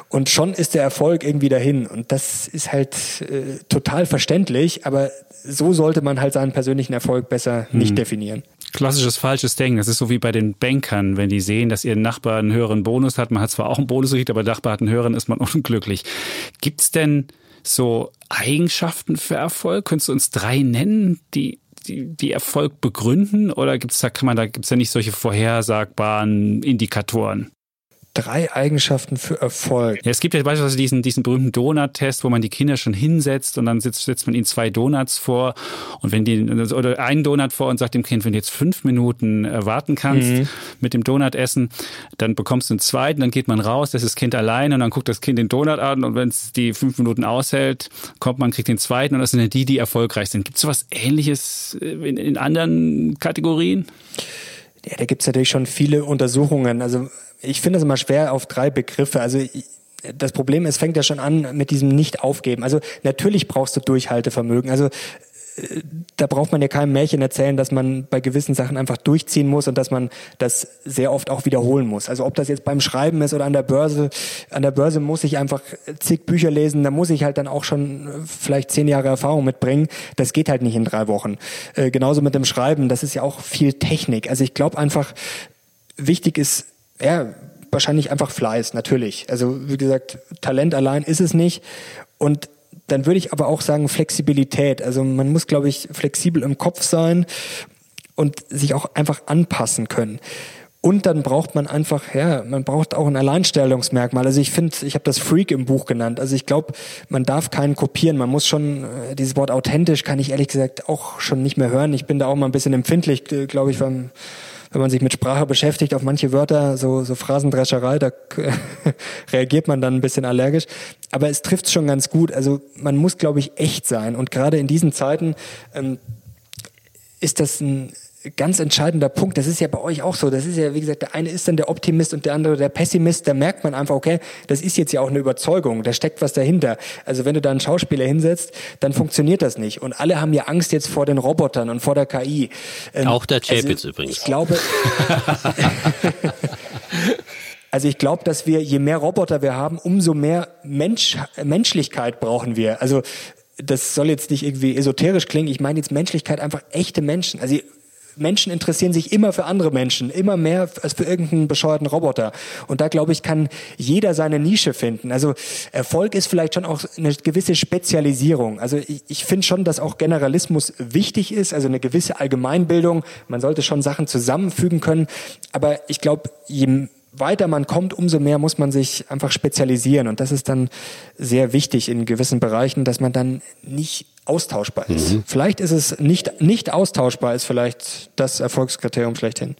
Und schon ist der Erfolg irgendwie dahin. Und das ist halt äh, total verständlich, aber so sollte man halt seinen persönlichen Erfolg besser nicht hm. definieren. Klassisches falsches Denken. Das ist so wie bei den Bankern, wenn die sehen, dass ihr Nachbar einen höheren Bonus hat. Man hat zwar auch einen Bonus gekriegt, aber der Nachbar hat einen höheren, ist man unglücklich. Gibt's denn so Eigenschaften für Erfolg? Könntest du uns drei nennen, die die, die Erfolg begründen oder gibt's da kann man da gibt's ja nicht solche vorhersagbaren Indikatoren? Drei Eigenschaften für Erfolg. Ja, es gibt ja beispielsweise diesen, diesen berühmten Donut-Test, wo man die Kinder schon hinsetzt und dann setzt, setzt man ihnen zwei Donuts vor und wenn die, oder einen Donut vor und sagt dem Kind, wenn du jetzt fünf Minuten äh, warten kannst mhm. mit dem Donut essen, dann bekommst du einen zweiten, dann geht man raus, das ist das Kind allein und dann guckt das Kind den Donut an und wenn es die fünf Minuten aushält, kommt man, kriegt den zweiten und das sind ja die, die erfolgreich sind. Gibt es was ähnliches äh, in, in anderen Kategorien? Ja, da gibt es natürlich schon viele Untersuchungen. Also ich finde es immer schwer auf drei Begriffe. Also das Problem ist, fängt ja schon an mit diesem Nicht-Aufgeben. Also natürlich brauchst du Durchhaltevermögen. Also da braucht man ja keinem Märchen erzählen, dass man bei gewissen Sachen einfach durchziehen muss und dass man das sehr oft auch wiederholen muss. Also ob das jetzt beim Schreiben ist oder an der Börse, an der Börse muss ich einfach zig Bücher lesen, da muss ich halt dann auch schon vielleicht zehn Jahre Erfahrung mitbringen. Das geht halt nicht in drei Wochen. Äh, genauso mit dem Schreiben, das ist ja auch viel Technik. Also ich glaube einfach, wichtig ist ja, wahrscheinlich einfach Fleiß, natürlich. Also wie gesagt, Talent allein ist es nicht. Und dann würde ich aber auch sagen Flexibilität. Also man muss, glaube ich, flexibel im Kopf sein und sich auch einfach anpassen können. Und dann braucht man einfach, ja, man braucht auch ein Alleinstellungsmerkmal. Also ich finde, ich habe das Freak im Buch genannt. Also ich glaube, man darf keinen kopieren. Man muss schon, äh, dieses Wort authentisch kann ich ehrlich gesagt auch schon nicht mehr hören. Ich bin da auch mal ein bisschen empfindlich, äh, glaube ich, beim wenn man sich mit Sprache beschäftigt, auf manche Wörter, so, so Phrasendrescherei, da reagiert man dann ein bisschen allergisch. Aber es trifft schon ganz gut. Also man muss, glaube ich, echt sein. Und gerade in diesen Zeiten ähm, ist das ein ganz entscheidender Punkt. Das ist ja bei euch auch so. Das ist ja, wie gesagt, der eine ist dann der Optimist und der andere der Pessimist. Da merkt man einfach, okay, das ist jetzt ja auch eine Überzeugung. Da steckt was dahinter. Also wenn du da einen Schauspieler hinsetzt, dann funktioniert das nicht. Und alle haben ja Angst jetzt vor den Robotern und vor der KI. Ähm, auch der Chapitz also, übrigens. Ich glaube. Also ich glaube, dass wir, je mehr Roboter wir haben, umso mehr Mensch, Menschlichkeit brauchen wir. Also das soll jetzt nicht irgendwie esoterisch klingen. Ich meine jetzt Menschlichkeit, einfach echte Menschen. Also Menschen interessieren sich immer für andere Menschen, immer mehr als für irgendeinen bescheuerten Roboter. Und da glaube ich, kann jeder seine Nische finden. Also Erfolg ist vielleicht schon auch eine gewisse Spezialisierung. Also ich, ich finde schon, dass auch Generalismus wichtig ist, also eine gewisse Allgemeinbildung. Man sollte schon Sachen zusammenfügen können. Aber ich glaube, je weiter man kommt, umso mehr muss man sich einfach spezialisieren. Und das ist dann sehr wichtig in gewissen Bereichen, dass man dann nicht austauschbar ist. Mhm. Vielleicht ist es nicht, nicht austauschbar, ist vielleicht das Erfolgskriterium schlechthin.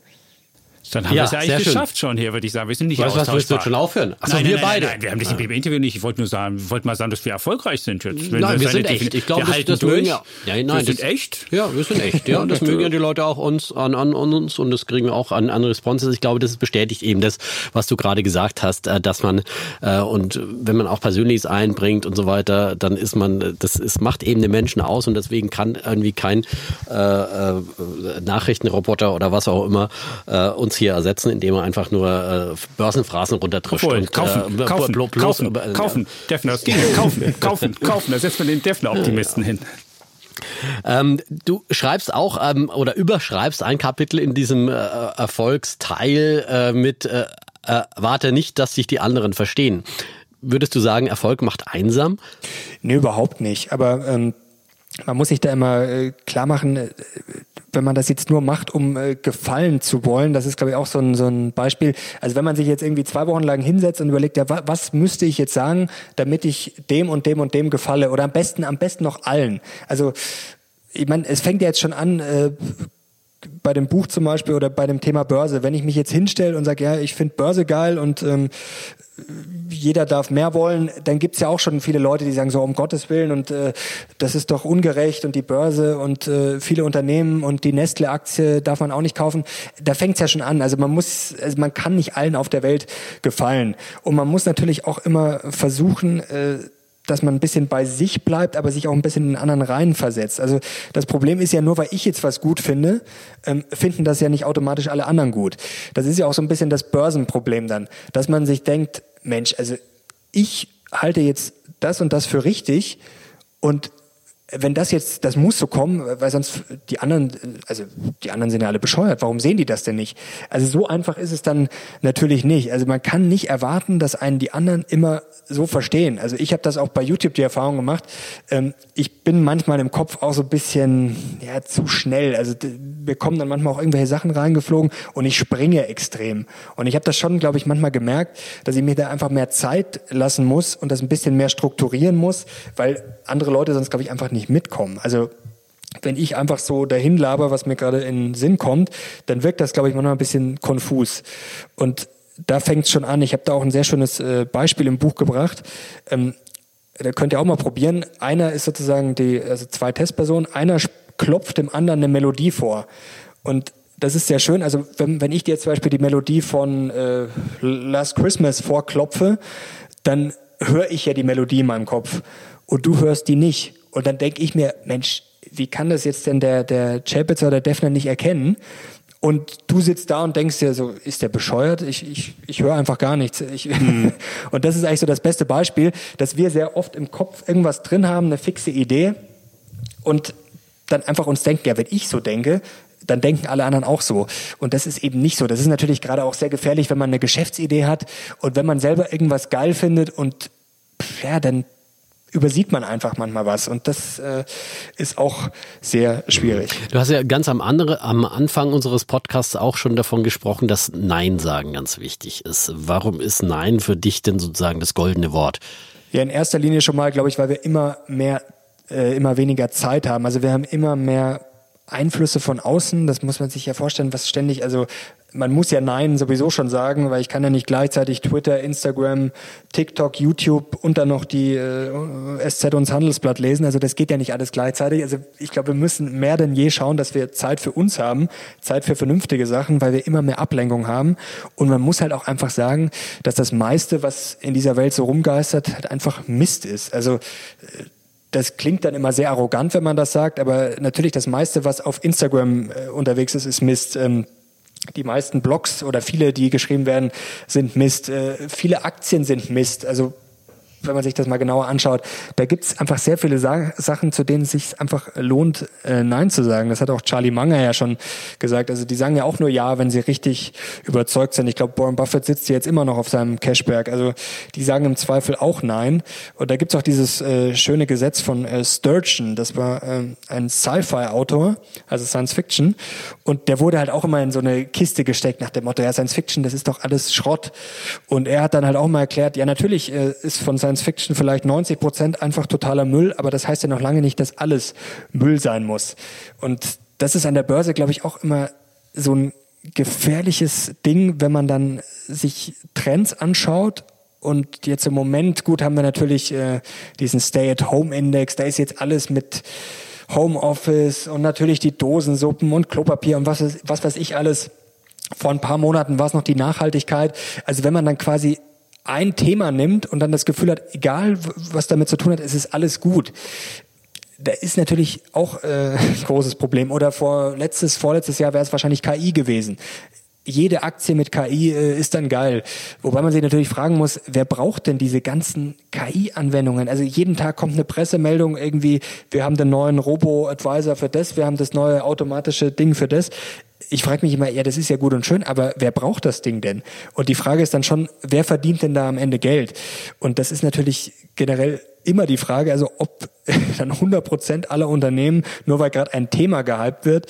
Dann haben ja, wir es ja eigentlich geschafft schon hier, würde ich sagen. Wir sind nicht weißt. Was willst du schon aufhören? Achso, nein, wir nein, beide. Nein, nein, wir haben das im interview nicht. Ich wollte nur sagen, wollte mal sagen, dass wir erfolgreich sind jetzt. Wenn nein, wir sind echt. Ich glaube, das, das mögen ja. ja nein, wir sind echt? Ja, wir sind echt. Ja, das mögen ja die Leute auch uns an, an uns und das kriegen wir auch an, an Responses. Ich glaube, das bestätigt eben das, was du gerade gesagt hast, äh, dass man äh, und wenn man auch Persönliches einbringt und so weiter, dann ist man, das ist, macht eben den Menschen aus und deswegen kann irgendwie kein äh, äh, Nachrichtenroboter oder was auch immer äh, uns hier ersetzen, indem man einfach nur äh, Börsenphrasen runterdrischt. Obwohl, und, kaufen, äh, kaufen, bloß, kaufen, äh, kaufen, Defner, das ging, kaufen, kaufen, kaufen, da setzt man den Defner-Optimisten hin. Ähm, du schreibst auch ähm, oder überschreibst ein Kapitel in diesem äh, Erfolgsteil äh, mit äh, äh, Warte nicht, dass sich die anderen verstehen. Würdest du sagen, Erfolg macht einsam? Nee, überhaupt nicht. Aber ähm, man muss sich da immer äh, klar machen, äh, wenn man das jetzt nur macht, um äh, gefallen zu wollen, das ist, glaube ich, auch so ein, so ein Beispiel. Also wenn man sich jetzt irgendwie zwei Wochen lang hinsetzt und überlegt, ja, wa was müsste ich jetzt sagen, damit ich dem und dem und dem gefalle? Oder am besten, am besten noch allen. Also ich meine, es fängt ja jetzt schon an, äh, bei dem Buch zum Beispiel oder bei dem Thema Börse, wenn ich mich jetzt hinstelle und sage, ja, ich finde Börse geil und ähm, jeder darf mehr wollen, dann gibt's ja auch schon viele Leute, die sagen so, um Gottes Willen und äh, das ist doch ungerecht und die Börse und äh, viele Unternehmen und die Nestle-Aktie darf man auch nicht kaufen. Da fängt's ja schon an. Also man muss, also man kann nicht allen auf der Welt gefallen. Und man muss natürlich auch immer versuchen, äh, dass man ein bisschen bei sich bleibt, aber sich auch ein bisschen in anderen Reihen versetzt. Also das Problem ist ja nur, weil ich jetzt was gut finde, ähm, finden das ja nicht automatisch alle anderen gut. Das ist ja auch so ein bisschen das Börsenproblem dann, dass man sich denkt, Mensch, also ich halte jetzt das und das für richtig und wenn das jetzt, das muss so kommen, weil sonst die anderen, also die anderen sind ja alle bescheuert. Warum sehen die das denn nicht? Also so einfach ist es dann natürlich nicht. Also man kann nicht erwarten, dass einen die anderen immer so verstehen. Also ich habe das auch bei YouTube die Erfahrung gemacht. Ähm, ich bin manchmal im Kopf auch so ein bisschen ja zu schnell. Also wir kommen dann manchmal auch irgendwelche Sachen reingeflogen und ich springe extrem. Und ich habe das schon, glaube ich, manchmal gemerkt, dass ich mir da einfach mehr Zeit lassen muss und das ein bisschen mehr strukturieren muss, weil andere Leute sonst, glaube ich, einfach nicht mitkommen. Also wenn ich einfach so dahin laber, was mir gerade in den Sinn kommt, dann wirkt das, glaube ich, manchmal ein bisschen konfus. Und da fängt es schon an. Ich habe da auch ein sehr schönes äh, Beispiel im Buch gebracht. Ähm, da könnt ihr auch mal probieren. Einer ist sozusagen die, also zwei Testpersonen. Einer klopft dem anderen eine Melodie vor. Und das ist sehr schön. Also wenn, wenn ich dir zum Beispiel die Melodie von äh, Last Christmas vorklopfe, dann höre ich ja die Melodie in meinem Kopf und du hörst die nicht. Und dann denke ich mir, Mensch, wie kann das jetzt denn der, der Chapitz oder der Defner nicht erkennen? Und du sitzt da und denkst dir so, ist der bescheuert? Ich, ich, ich höre einfach gar nichts. Ich, mhm. und das ist eigentlich so das beste Beispiel, dass wir sehr oft im Kopf irgendwas drin haben, eine fixe Idee und dann einfach uns denken, ja, wenn ich so denke, dann denken alle anderen auch so. Und das ist eben nicht so. Das ist natürlich gerade auch sehr gefährlich, wenn man eine Geschäftsidee hat und wenn man selber irgendwas geil findet und ja, dann übersieht man einfach manchmal was und das äh, ist auch sehr schwierig. Du hast ja ganz am, andere, am Anfang unseres Podcasts auch schon davon gesprochen, dass Nein sagen ganz wichtig ist. Warum ist Nein für dich denn sozusagen das goldene Wort? Ja, in erster Linie schon mal, glaube ich, weil wir immer mehr, äh, immer weniger Zeit haben. Also wir haben immer mehr Einflüsse von außen, das muss man sich ja vorstellen, was ständig, also man muss ja Nein sowieso schon sagen, weil ich kann ja nicht gleichzeitig Twitter, Instagram, TikTok, YouTube und dann noch die äh, SZ und das Handelsblatt lesen. Also das geht ja nicht alles gleichzeitig. Also ich glaube, wir müssen mehr denn je schauen, dass wir Zeit für uns haben, Zeit für vernünftige Sachen, weil wir immer mehr Ablenkung haben. Und man muss halt auch einfach sagen, dass das meiste, was in dieser Welt so rumgeistert, halt einfach Mist ist. Also äh, das klingt dann immer sehr arrogant, wenn man das sagt, aber natürlich das meiste, was auf Instagram äh, unterwegs ist, ist Mist. Ähm, die meisten Blogs oder viele, die geschrieben werden, sind Mist. Äh, viele Aktien sind Mist. Also wenn man sich das mal genauer anschaut, da gibt es einfach sehr viele Sa Sachen, zu denen es sich einfach lohnt, äh, Nein zu sagen. Das hat auch Charlie Munger ja schon gesagt. Also die sagen ja auch nur Ja, wenn sie richtig überzeugt sind. Ich glaube, Warren Buffett sitzt jetzt immer noch auf seinem Cashberg. Also die sagen im Zweifel auch Nein. Und da gibt es auch dieses äh, schöne Gesetz von äh, Sturgeon. Das war ähm, ein Sci-Fi-Autor, also Science Fiction. Und der wurde halt auch immer in so eine Kiste gesteckt nach dem Motto, ja, Science Fiction, das ist doch alles Schrott. Und er hat dann halt auch mal erklärt, ja, natürlich äh, ist von Science Fiction vielleicht 90 Prozent einfach totaler Müll, aber das heißt ja noch lange nicht, dass alles Müll sein muss. Und das ist an der Börse, glaube ich, auch immer so ein gefährliches Ding, wenn man dann sich Trends anschaut und jetzt im Moment, gut, haben wir natürlich äh, diesen Stay-at-Home-Index, da ist jetzt alles mit Homeoffice und natürlich die Dosensuppen und Klopapier und was, was weiß ich alles. Vor ein paar Monaten war es noch die Nachhaltigkeit. Also wenn man dann quasi ein Thema nimmt und dann das Gefühl hat, egal was damit zu tun hat, es ist alles gut. Da ist natürlich auch äh, ein großes Problem. Oder vor letztes, vorletztes Jahr wäre es wahrscheinlich KI gewesen jede Aktie mit KI äh, ist dann geil. Wobei man sich natürlich fragen muss, wer braucht denn diese ganzen KI-Anwendungen? Also jeden Tag kommt eine Pressemeldung irgendwie, wir haben den neuen Robo-Advisor für das, wir haben das neue automatische Ding für das ich frage mich immer, ja, das ist ja gut und schön, aber wer braucht das Ding denn? Und die Frage ist dann schon, wer verdient denn da am Ende Geld? Und das ist natürlich generell immer die Frage, also ob dann 100 Prozent aller Unternehmen, nur weil gerade ein Thema gehypt wird,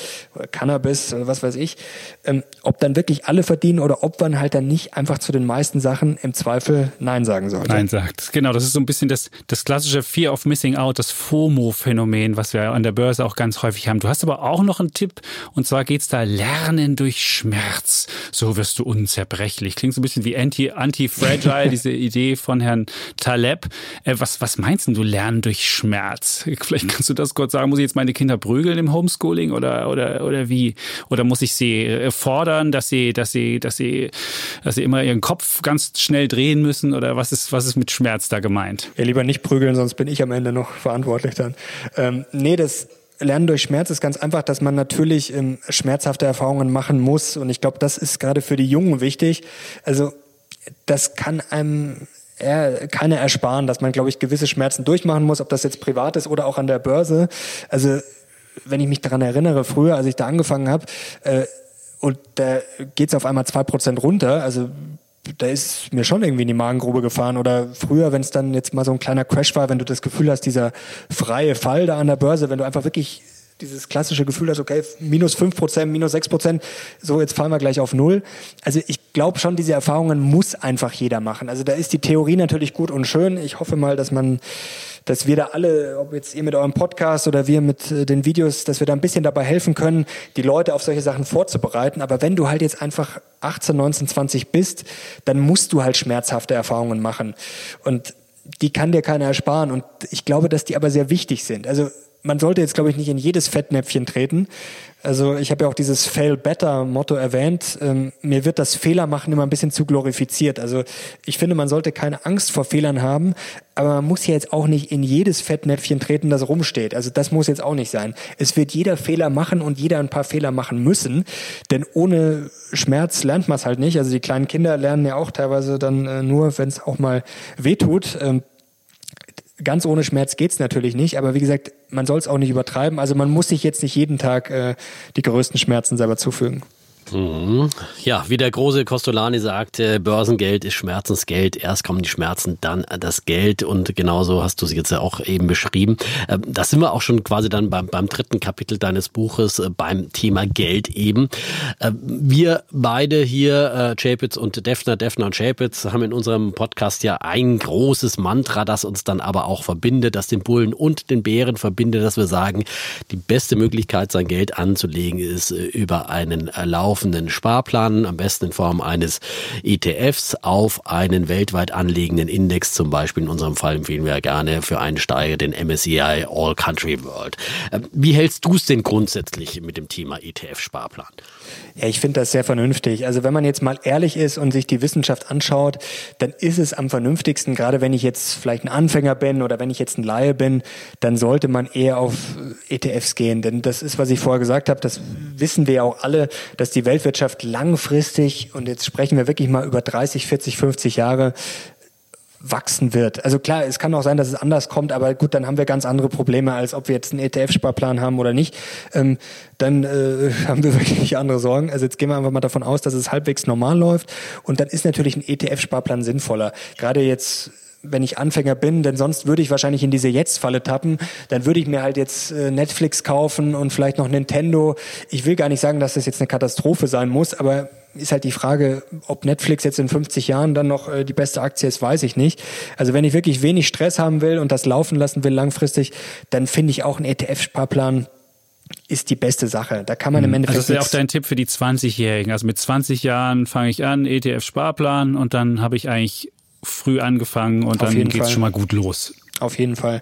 Cannabis oder was weiß ich, ähm, ob dann wirklich alle verdienen oder ob man halt dann nicht einfach zu den meisten Sachen im Zweifel Nein sagen sollte. Nein sagt. Genau, das ist so ein bisschen das, das klassische Fear of Missing Out, das FOMO-Phänomen, was wir an der Börse auch ganz häufig haben. Du hast aber auch noch einen Tipp und zwar geht's da Lernen durch Schmerz. So wirst du unzerbrechlich. Klingt so ein bisschen wie Anti-Fragile, Anti diese Idee von Herrn Taleb. Äh, was, was meinst du Lernen durch Schmerz? Vielleicht kannst du das kurz sagen. Muss ich jetzt meine Kinder prügeln im Homeschooling oder, oder, oder wie? Oder muss ich sie äh, fordern, dass sie, dass sie, dass sie, dass sie immer ihren Kopf ganz schnell drehen müssen? Oder was ist, was ist mit Schmerz da gemeint? Ja, lieber nicht prügeln, sonst bin ich am Ende noch verantwortlich dann. Ähm, nee, das, Lernen durch Schmerz ist ganz einfach, dass man natürlich ähm, schmerzhafte Erfahrungen machen muss. Und ich glaube, das ist gerade für die Jungen wichtig. Also das kann einem eher keiner ersparen, dass man, glaube ich, gewisse Schmerzen durchmachen muss, ob das jetzt privat ist oder auch an der Börse. Also wenn ich mich daran erinnere, früher, als ich da angefangen habe, äh, und da geht's auf einmal zwei Prozent runter, also da ist mir schon irgendwie in die Magengrube gefahren. Oder früher, wenn es dann jetzt mal so ein kleiner Crash war, wenn du das Gefühl hast, dieser freie Fall da an der Börse, wenn du einfach wirklich dieses klassische Gefühl hast, okay, minus fünf Prozent, minus sechs Prozent, so jetzt fallen wir gleich auf null. Also ich glaube schon, diese Erfahrungen muss einfach jeder machen. Also da ist die Theorie natürlich gut und schön. Ich hoffe mal, dass man, dass wir da alle, ob jetzt ihr mit eurem Podcast oder wir mit äh, den Videos, dass wir da ein bisschen dabei helfen können, die Leute auf solche Sachen vorzubereiten. Aber wenn du halt jetzt einfach 18, 19, 20 bist, dann musst du halt schmerzhafte Erfahrungen machen. Und die kann dir keiner ersparen. Und ich glaube, dass die aber sehr wichtig sind. Also man sollte jetzt, glaube ich, nicht in jedes Fettnäpfchen treten. Also ich habe ja auch dieses Fail Better Motto erwähnt. Ähm, mir wird das Fehlermachen immer ein bisschen zu glorifiziert. Also ich finde, man sollte keine Angst vor Fehlern haben, aber man muss ja jetzt auch nicht in jedes Fettnäpfchen treten, das rumsteht. Also das muss jetzt auch nicht sein. Es wird jeder Fehler machen und jeder ein paar Fehler machen müssen, denn ohne Schmerz lernt man es halt nicht. Also die kleinen Kinder lernen ja auch teilweise dann äh, nur, wenn es auch mal wehtut. Ähm, ganz ohne Schmerz geht's natürlich nicht, aber wie gesagt, man soll es auch nicht übertreiben. Also man muss sich jetzt nicht jeden Tag äh, die größten Schmerzen selber zufügen. Ja, wie der große Costolani sagte, Börsengeld ist Schmerzensgeld. Erst kommen die Schmerzen, dann das Geld. Und genauso hast du es jetzt ja auch eben beschrieben. Ähm, da sind wir auch schon quasi dann beim, beim dritten Kapitel deines Buches, äh, beim Thema Geld eben. Ähm, wir beide hier, Chapitz äh, und Defner, Defner und Chapitz, haben in unserem Podcast ja ein großes Mantra, das uns dann aber auch verbindet, das den Bullen und den Bären verbindet, dass wir sagen, die beste Möglichkeit, sein Geld anzulegen, ist äh, über einen Lauf laufenden Sparplan, am besten in Form eines ETFs, auf einen weltweit anlegenden Index. Zum Beispiel in unserem Fall empfehlen wir gerne für Einsteiger den MSCI All Country World. Ähm, wie hältst du es denn grundsätzlich mit dem Thema ETF-Sparplan? Ja, ich finde das sehr vernünftig. Also wenn man jetzt mal ehrlich ist und sich die Wissenschaft anschaut, dann ist es am vernünftigsten, gerade wenn ich jetzt vielleicht ein Anfänger bin oder wenn ich jetzt ein Laie bin, dann sollte man eher auf ETFs gehen. Denn das ist, was ich vorher gesagt habe, das wissen wir ja auch alle, dass die Weltwirtschaft langfristig, und jetzt sprechen wir wirklich mal über 30, 40, 50 Jahre, wachsen wird. Also klar, es kann auch sein, dass es anders kommt, aber gut, dann haben wir ganz andere Probleme, als ob wir jetzt einen ETF-Sparplan haben oder nicht. Ähm, dann äh, haben wir wirklich andere Sorgen. Also jetzt gehen wir einfach mal davon aus, dass es halbwegs normal läuft und dann ist natürlich ein ETF-Sparplan sinnvoller. Gerade jetzt wenn ich Anfänger bin, denn sonst würde ich wahrscheinlich in diese Jetzt-Falle tappen. Dann würde ich mir halt jetzt äh, Netflix kaufen und vielleicht noch Nintendo. Ich will gar nicht sagen, dass das jetzt eine Katastrophe sein muss, aber ist halt die Frage, ob Netflix jetzt in 50 Jahren dann noch äh, die beste Aktie ist, weiß ich nicht. Also wenn ich wirklich wenig Stress haben will und das laufen lassen will langfristig, dann finde ich auch einen ETF-Sparplan ist die beste Sache. Da kann man im mhm. Endeffekt. Also das ist ja auch dein Tipp für die 20-Jährigen. Also mit 20 Jahren fange ich an, ETF-Sparplan und dann habe ich eigentlich früh angefangen und Auf dann geht es schon mal gut los. Auf jeden Fall.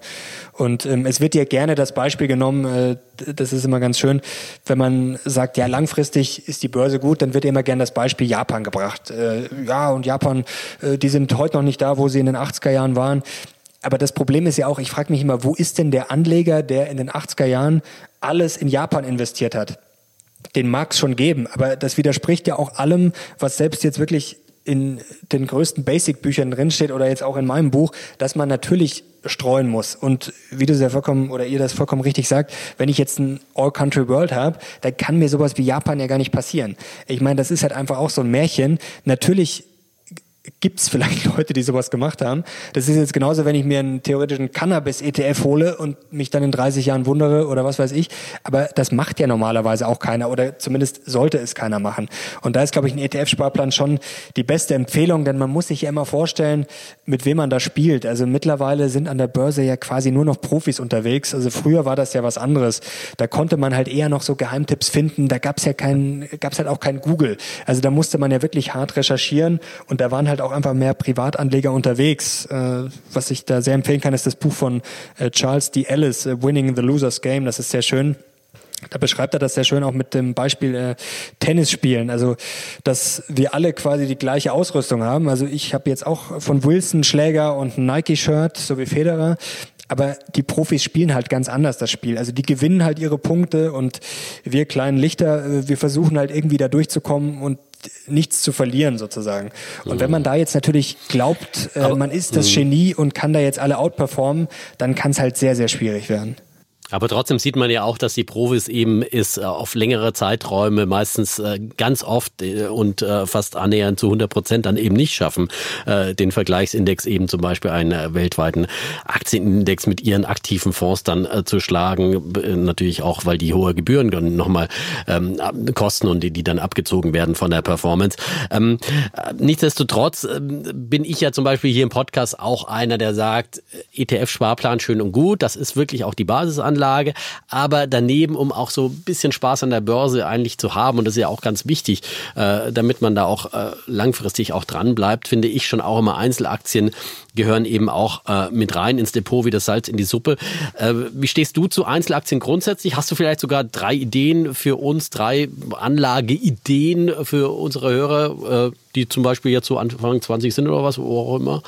Und ähm, es wird dir gerne das Beispiel genommen, äh, das ist immer ganz schön, wenn man sagt, ja, langfristig ist die Börse gut, dann wird immer gerne das Beispiel Japan gebracht. Äh, ja, und Japan, äh, die sind heute noch nicht da, wo sie in den 80er Jahren waren. Aber das Problem ist ja auch, ich frage mich immer, wo ist denn der Anleger, der in den 80er Jahren alles in Japan investiert hat? Den mag es schon geben, aber das widerspricht ja auch allem, was selbst jetzt wirklich in den größten Basic-Büchern drinsteht oder jetzt auch in meinem Buch, dass man natürlich streuen muss. Und wie du ja vollkommen oder ihr das vollkommen richtig sagt, wenn ich jetzt ein All-Country World habe, dann kann mir sowas wie Japan ja gar nicht passieren. Ich meine, das ist halt einfach auch so ein Märchen. Natürlich gibt es vielleicht Leute, die sowas gemacht haben. Das ist jetzt genauso, wenn ich mir einen theoretischen Cannabis-ETF hole und mich dann in 30 Jahren wundere oder was weiß ich. Aber das macht ja normalerweise auch keiner oder zumindest sollte es keiner machen. Und da ist, glaube ich, ein ETF-Sparplan schon die beste Empfehlung, denn man muss sich ja immer vorstellen, mit wem man da spielt. Also mittlerweile sind an der Börse ja quasi nur noch Profis unterwegs. Also früher war das ja was anderes. Da konnte man halt eher noch so Geheimtipps finden. Da gab es ja kein, gab es halt auch kein Google. Also da musste man ja wirklich hart recherchieren und da waren halt auch einfach mehr Privatanleger unterwegs. Äh, was ich da sehr empfehlen kann, ist das Buch von äh, Charles D. Ellis, äh, Winning the Loser's Game. Das ist sehr schön. Da beschreibt er das sehr schön auch mit dem Beispiel äh, Tennis. Also, dass wir alle quasi die gleiche Ausrüstung haben. Also ich habe jetzt auch von Wilson Schläger und Nike-Shirt, so wie Federer. Aber die Profis spielen halt ganz anders das Spiel. Also die gewinnen halt ihre Punkte und wir kleinen Lichter, äh, wir versuchen halt irgendwie da durchzukommen und nichts zu verlieren sozusagen. Und wenn man da jetzt natürlich glaubt, äh, man ist das mhm. Genie und kann da jetzt alle outperformen, dann kann es halt sehr, sehr schwierig werden. Aber trotzdem sieht man ja auch, dass die Profis eben es äh, auf längere Zeiträume meistens äh, ganz oft äh, und fast annähernd zu 100 Prozent dann eben nicht schaffen, den Vergleichsindex eben zum Beispiel einen weltweiten Aktienindex mit ihren aktiven Fonds dann zu schlagen. Natürlich auch, weil die hohe Gebühren nochmal ähm, kosten und die, dann abgezogen werden von der Performance. Ähm, nichtsdestotrotz bin ich ja zum Beispiel hier im Podcast auch einer, der sagt, ETF-Sparplan schön und gut, das ist wirklich auch die Basis Anlage, aber daneben, um auch so ein bisschen Spaß an der Börse eigentlich zu haben, und das ist ja auch ganz wichtig, äh, damit man da auch äh, langfristig auch dran bleibt, finde ich schon auch immer Einzelaktien gehören eben auch äh, mit rein ins Depot wie das Salz in die Suppe. Äh, wie stehst du zu Einzelaktien grundsätzlich? Hast du vielleicht sogar drei Ideen für uns, drei Anlageideen für unsere Hörer, äh, die zum Beispiel jetzt so Anfang 20 sind oder was, wo auch immer?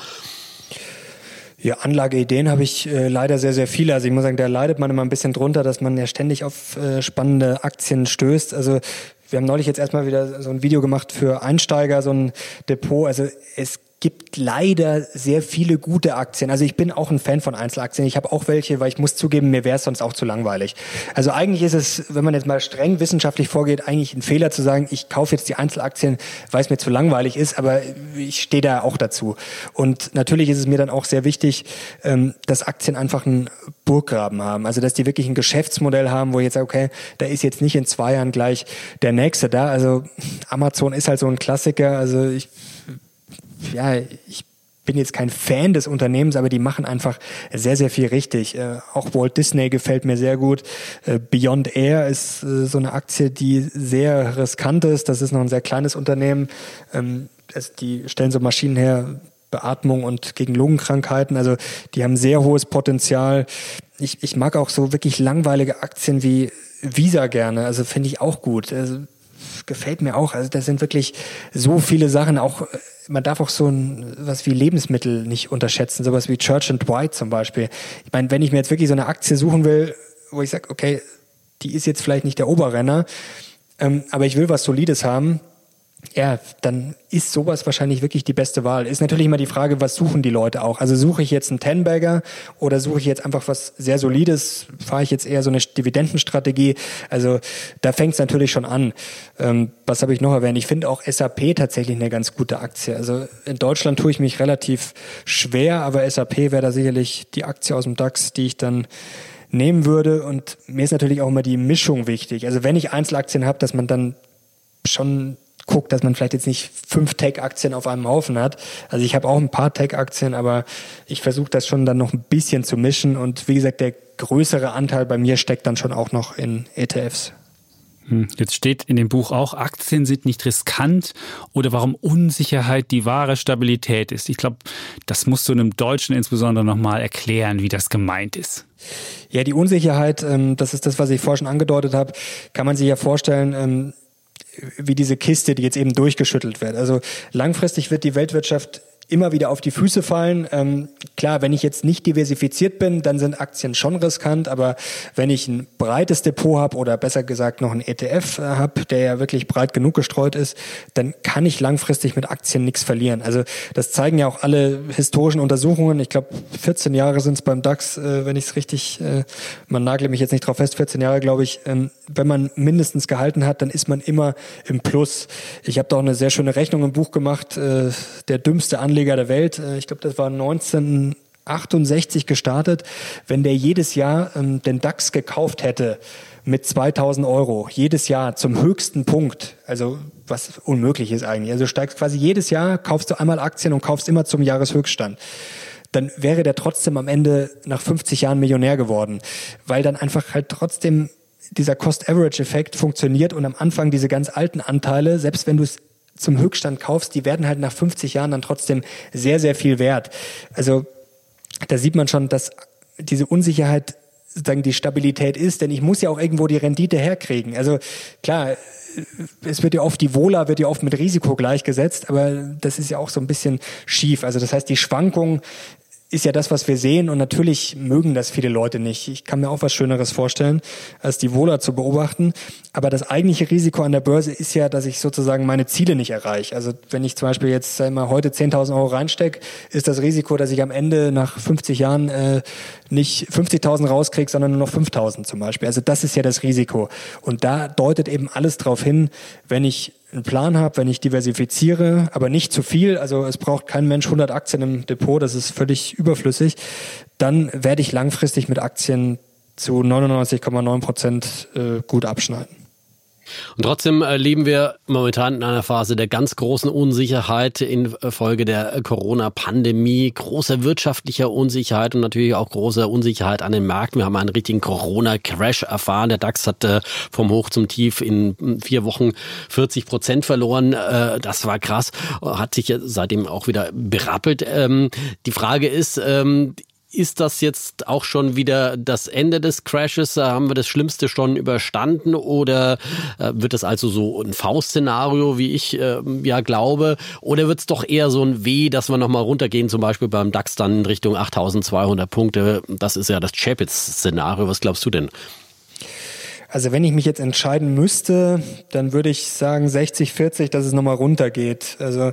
Ja, Anlageideen habe ich äh, leider sehr, sehr viele. Also ich muss sagen, da leidet man immer ein bisschen drunter, dass man ja ständig auf äh, spannende Aktien stößt. Also wir haben neulich jetzt erstmal wieder so ein Video gemacht für Einsteiger, so ein Depot. Also es gibt leider sehr viele gute Aktien. Also ich bin auch ein Fan von Einzelaktien. Ich habe auch welche, weil ich muss zugeben, mir wäre es sonst auch zu langweilig. Also eigentlich ist es, wenn man jetzt mal streng wissenschaftlich vorgeht, eigentlich ein Fehler zu sagen, ich kaufe jetzt die Einzelaktien, weil es mir zu langweilig ist, aber ich stehe da auch dazu. Und natürlich ist es mir dann auch sehr wichtig, ähm, dass Aktien einfach einen Burggraben haben. Also dass die wirklich ein Geschäftsmodell haben, wo ich jetzt sage, okay, da ist jetzt nicht in zwei Jahren gleich der nächste da. Also Amazon ist halt so ein Klassiker. Also ich ja, ich bin jetzt kein Fan des Unternehmens, aber die machen einfach sehr, sehr viel richtig. Äh, auch Walt Disney gefällt mir sehr gut. Äh, Beyond Air ist äh, so eine Aktie, die sehr riskant ist. Das ist noch ein sehr kleines Unternehmen. Ähm, das, die stellen so Maschinen her, Beatmung und gegen Lungenkrankheiten. Also die haben sehr hohes Potenzial. Ich, ich mag auch so wirklich langweilige Aktien wie Visa gerne. Also finde ich auch gut. Also, gefällt mir auch. Also da sind wirklich so viele Sachen auch man darf auch so ein, was wie Lebensmittel nicht unterschätzen, sowas wie Church and White zum Beispiel. Ich meine, wenn ich mir jetzt wirklich so eine Aktie suchen will, wo ich sage, okay, die ist jetzt vielleicht nicht der Oberrenner, ähm, aber ich will was Solides haben, ja, dann ist sowas wahrscheinlich wirklich die beste Wahl. Ist natürlich immer die Frage, was suchen die Leute auch? Also suche ich jetzt einen Ten-Bagger oder suche ich jetzt einfach was sehr Solides? Fahre ich jetzt eher so eine Dividendenstrategie? Also da fängt es natürlich schon an. Ähm, was habe ich noch erwähnt? Ich finde auch SAP tatsächlich eine ganz gute Aktie. Also in Deutschland tue ich mich relativ schwer, aber SAP wäre da sicherlich die Aktie aus dem DAX, die ich dann nehmen würde. Und mir ist natürlich auch immer die Mischung wichtig. Also wenn ich Einzelaktien habe, dass man dann schon guckt, dass man vielleicht jetzt nicht fünf Tech-Aktien auf einem Haufen hat. Also ich habe auch ein paar Tech-Aktien, aber ich versuche das schon dann noch ein bisschen zu mischen. Und wie gesagt, der größere Anteil bei mir steckt dann schon auch noch in ETFs. Hm, jetzt steht in dem Buch auch, Aktien sind nicht riskant oder warum Unsicherheit die wahre Stabilität ist. Ich glaube, das musst du einem Deutschen insbesondere nochmal erklären, wie das gemeint ist. Ja, die Unsicherheit, ähm, das ist das, was ich vorher schon angedeutet habe, kann man sich ja vorstellen, ähm, wie diese Kiste, die jetzt eben durchgeschüttelt wird. Also langfristig wird die Weltwirtschaft immer wieder auf die Füße fallen. Ähm, klar, wenn ich jetzt nicht diversifiziert bin, dann sind Aktien schon riskant, aber wenn ich ein breites Depot habe oder besser gesagt noch ein ETF äh, habe, der ja wirklich breit genug gestreut ist, dann kann ich langfristig mit Aktien nichts verlieren. Also das zeigen ja auch alle historischen Untersuchungen. Ich glaube, 14 Jahre sind es beim DAX, äh, wenn ich es richtig, äh, man nagelt mich jetzt nicht drauf fest, 14 Jahre glaube ich. Ähm, wenn man mindestens gehalten hat, dann ist man immer im Plus. Ich habe da auch eine sehr schöne Rechnung im Buch gemacht, äh, der dümmste Anleger Anleger der Welt, äh, ich glaube, das war 1968 gestartet, wenn der jedes Jahr ähm, den DAX gekauft hätte mit 2000 Euro, jedes Jahr zum höchsten Punkt, also was unmöglich ist eigentlich. Also steigst quasi jedes Jahr, kaufst du einmal Aktien und kaufst immer zum Jahreshöchststand. Dann wäre der trotzdem am Ende nach 50 Jahren Millionär geworden, weil dann einfach halt trotzdem dieser Cost-Average-Effekt funktioniert und am Anfang diese ganz alten Anteile, selbst wenn du es zum Höchststand kaufst, die werden halt nach 50 Jahren dann trotzdem sehr, sehr viel wert. Also da sieht man schon, dass diese Unsicherheit sozusagen die Stabilität ist, denn ich muss ja auch irgendwo die Rendite herkriegen. Also klar, es wird ja oft, die Wohler wird ja oft mit Risiko gleichgesetzt, aber das ist ja auch so ein bisschen schief. Also das heißt, die Schwankung ist ja das, was wir sehen. Und natürlich mögen das viele Leute nicht. Ich kann mir auch was Schöneres vorstellen, als die Wohler zu beobachten. Aber das eigentliche Risiko an der Börse ist ja, dass ich sozusagen meine Ziele nicht erreiche. Also wenn ich zum Beispiel jetzt einmal heute 10.000 Euro reinstecke, ist das Risiko, dass ich am Ende nach 50 Jahren äh, nicht 50.000 rauskriege, sondern nur noch 5.000 zum Beispiel. Also das ist ja das Risiko. Und da deutet eben alles darauf hin, wenn ich einen Plan habe, wenn ich diversifiziere, aber nicht zu viel, also es braucht kein Mensch 100 Aktien im Depot, das ist völlig überflüssig, dann werde ich langfristig mit Aktien zu 99,9 Prozent äh, gut abschneiden. Und trotzdem äh, leben wir momentan in einer Phase der ganz großen Unsicherheit infolge der Corona-Pandemie, großer wirtschaftlicher Unsicherheit und natürlich auch großer Unsicherheit an den Märkten. Wir haben einen richtigen Corona-Crash erfahren. Der DAX hat äh, vom Hoch zum Tief in vier Wochen 40 Prozent verloren. Äh, das war krass. Hat sich seitdem auch wieder berappelt. Ähm, die Frage ist, ähm, ist das jetzt auch schon wieder das Ende des Crashes? Haben wir das Schlimmste schon überstanden oder äh, wird es also so ein V-Szenario, wie ich äh, ja glaube? Oder wird es doch eher so ein W, dass wir nochmal runtergehen, zum Beispiel beim DAX dann in Richtung 8200 Punkte? Das ist ja das Chapitz-Szenario. Was glaubst du denn? Also wenn ich mich jetzt entscheiden müsste, dann würde ich sagen 60, 40, dass es nochmal runtergeht. Also,